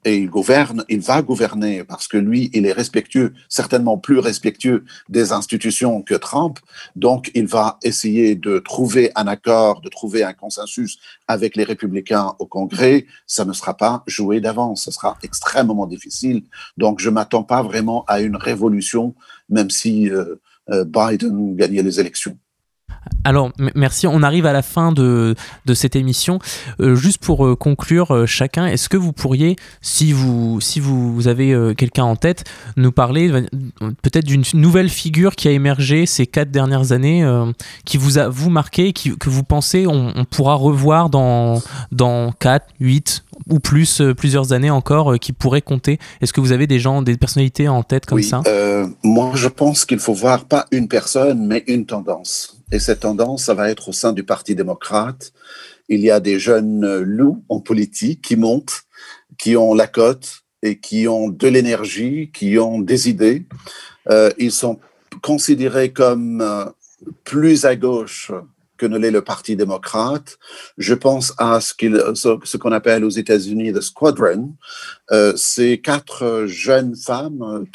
et il gouverne, il va gouverner parce que lui, il est respectueux, certainement plus respectueux des institutions que Trump. Donc, il va essayer de trouver un accord, de trouver un consensus avec les républicains au Congrès. Ça ne sera pas joué d'avance, ce sera extrêmement difficile. Donc, je m'attends pas vraiment à une révolution, même si euh, euh, Biden gagnait les élections. Alors, merci. On arrive à la fin de, de cette émission. Euh, juste pour euh, conclure, euh, chacun, est-ce que vous pourriez, si vous, si vous, avez quelqu'un en tête, nous parler peut-être d'une nouvelle figure qui a émergé ces quatre dernières années, qui vous a vous marqué, qui, que vous pensez on, on, pourra revoir dans, dans 4, 8 ou plus, plusieurs années encore, qui pourraient compter? Est-ce que vous avez des gens, des personnalités en tête comme ça? Moi, je pense qu'il faut voir pas une personne, mais une tendance. Et cette tendance, ça va être au sein du Parti démocrate. Il y a des jeunes loups en politique qui montent, qui ont la cote et qui ont de l'énergie, qui ont des idées. Euh, ils sont considérés comme euh, plus à gauche que ne l'est le Parti démocrate. Je pense à ce qu'on appelle aux États-Unis the Squadron. Euh, c'est quatre jeunes femmes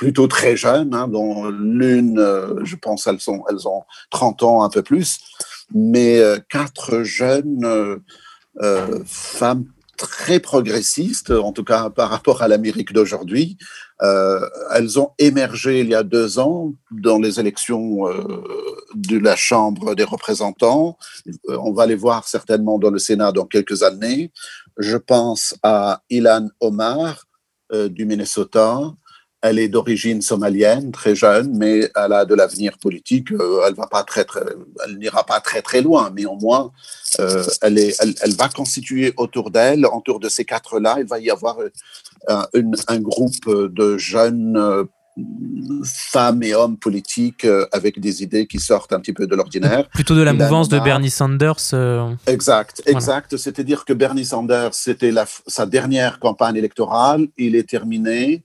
plutôt très jeunes, hein, dont l'une, euh, je pense, elles, ont 30 ans, un peu plus, mais euh, quatre jeunes euh, femmes très progressistes, en tout cas par rapport à l'Amérique d'aujourd'hui. elles ont émergé il y a deux ans dans les élections de la Chambre des représentants. On va les voir certainement dans le Sénat dans quelques années. Je pense à Ilan Omar du Minnesota, elle est d'origine somalienne, très jeune, mais elle a de l'avenir politique. Euh, elle va pas très, très elle n'ira pas très très loin, mais au moins, euh, elle, est, elle, va constituer autour d'elle, autour de ces quatre-là, il va y avoir euh, un, groupe de jeunes femmes et hommes politiques avec des idées qui sortent un petit peu de l'ordinaire. Plutôt de la mouvance de Bernie Sanders. Exact, exact. C'est-à-dire que Bernie Sanders, c'était sa dernière campagne électorale, il est terminé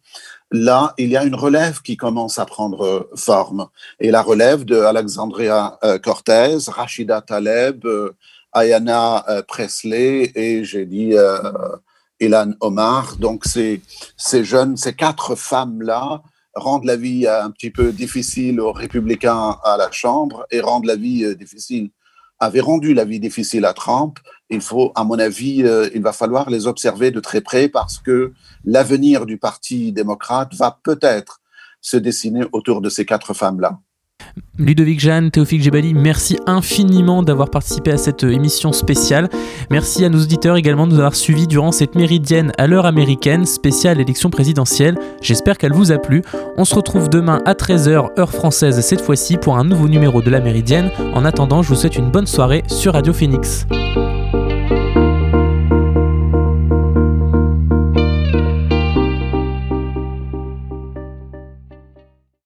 là, il y a une relève qui commence à prendre forme. Et la relève de Alexandria euh, Cortez, Rachida Taleb, euh, Ayana euh, Presley et j'ai dit Ilan Omar. Donc, ces, ces jeunes, ces quatre femmes-là rendent la vie un petit peu difficile aux républicains à la Chambre et rendent la vie difficile avaient rendu la vie difficile à Trump. Il faut, à mon avis, euh, il va falloir les observer de très près parce que l'avenir du Parti démocrate va peut-être se dessiner autour de ces quatre femmes-là. Ludovic Jeanne, Théophile Gebali, merci infiniment d'avoir participé à cette émission spéciale. Merci à nos auditeurs également de nous avoir suivis durant cette méridienne à l'heure américaine spéciale élection présidentielle. J'espère qu'elle vous a plu. On se retrouve demain à 13h heure française cette fois-ci pour un nouveau numéro de la méridienne. En attendant, je vous souhaite une bonne soirée sur Radio Phoenix.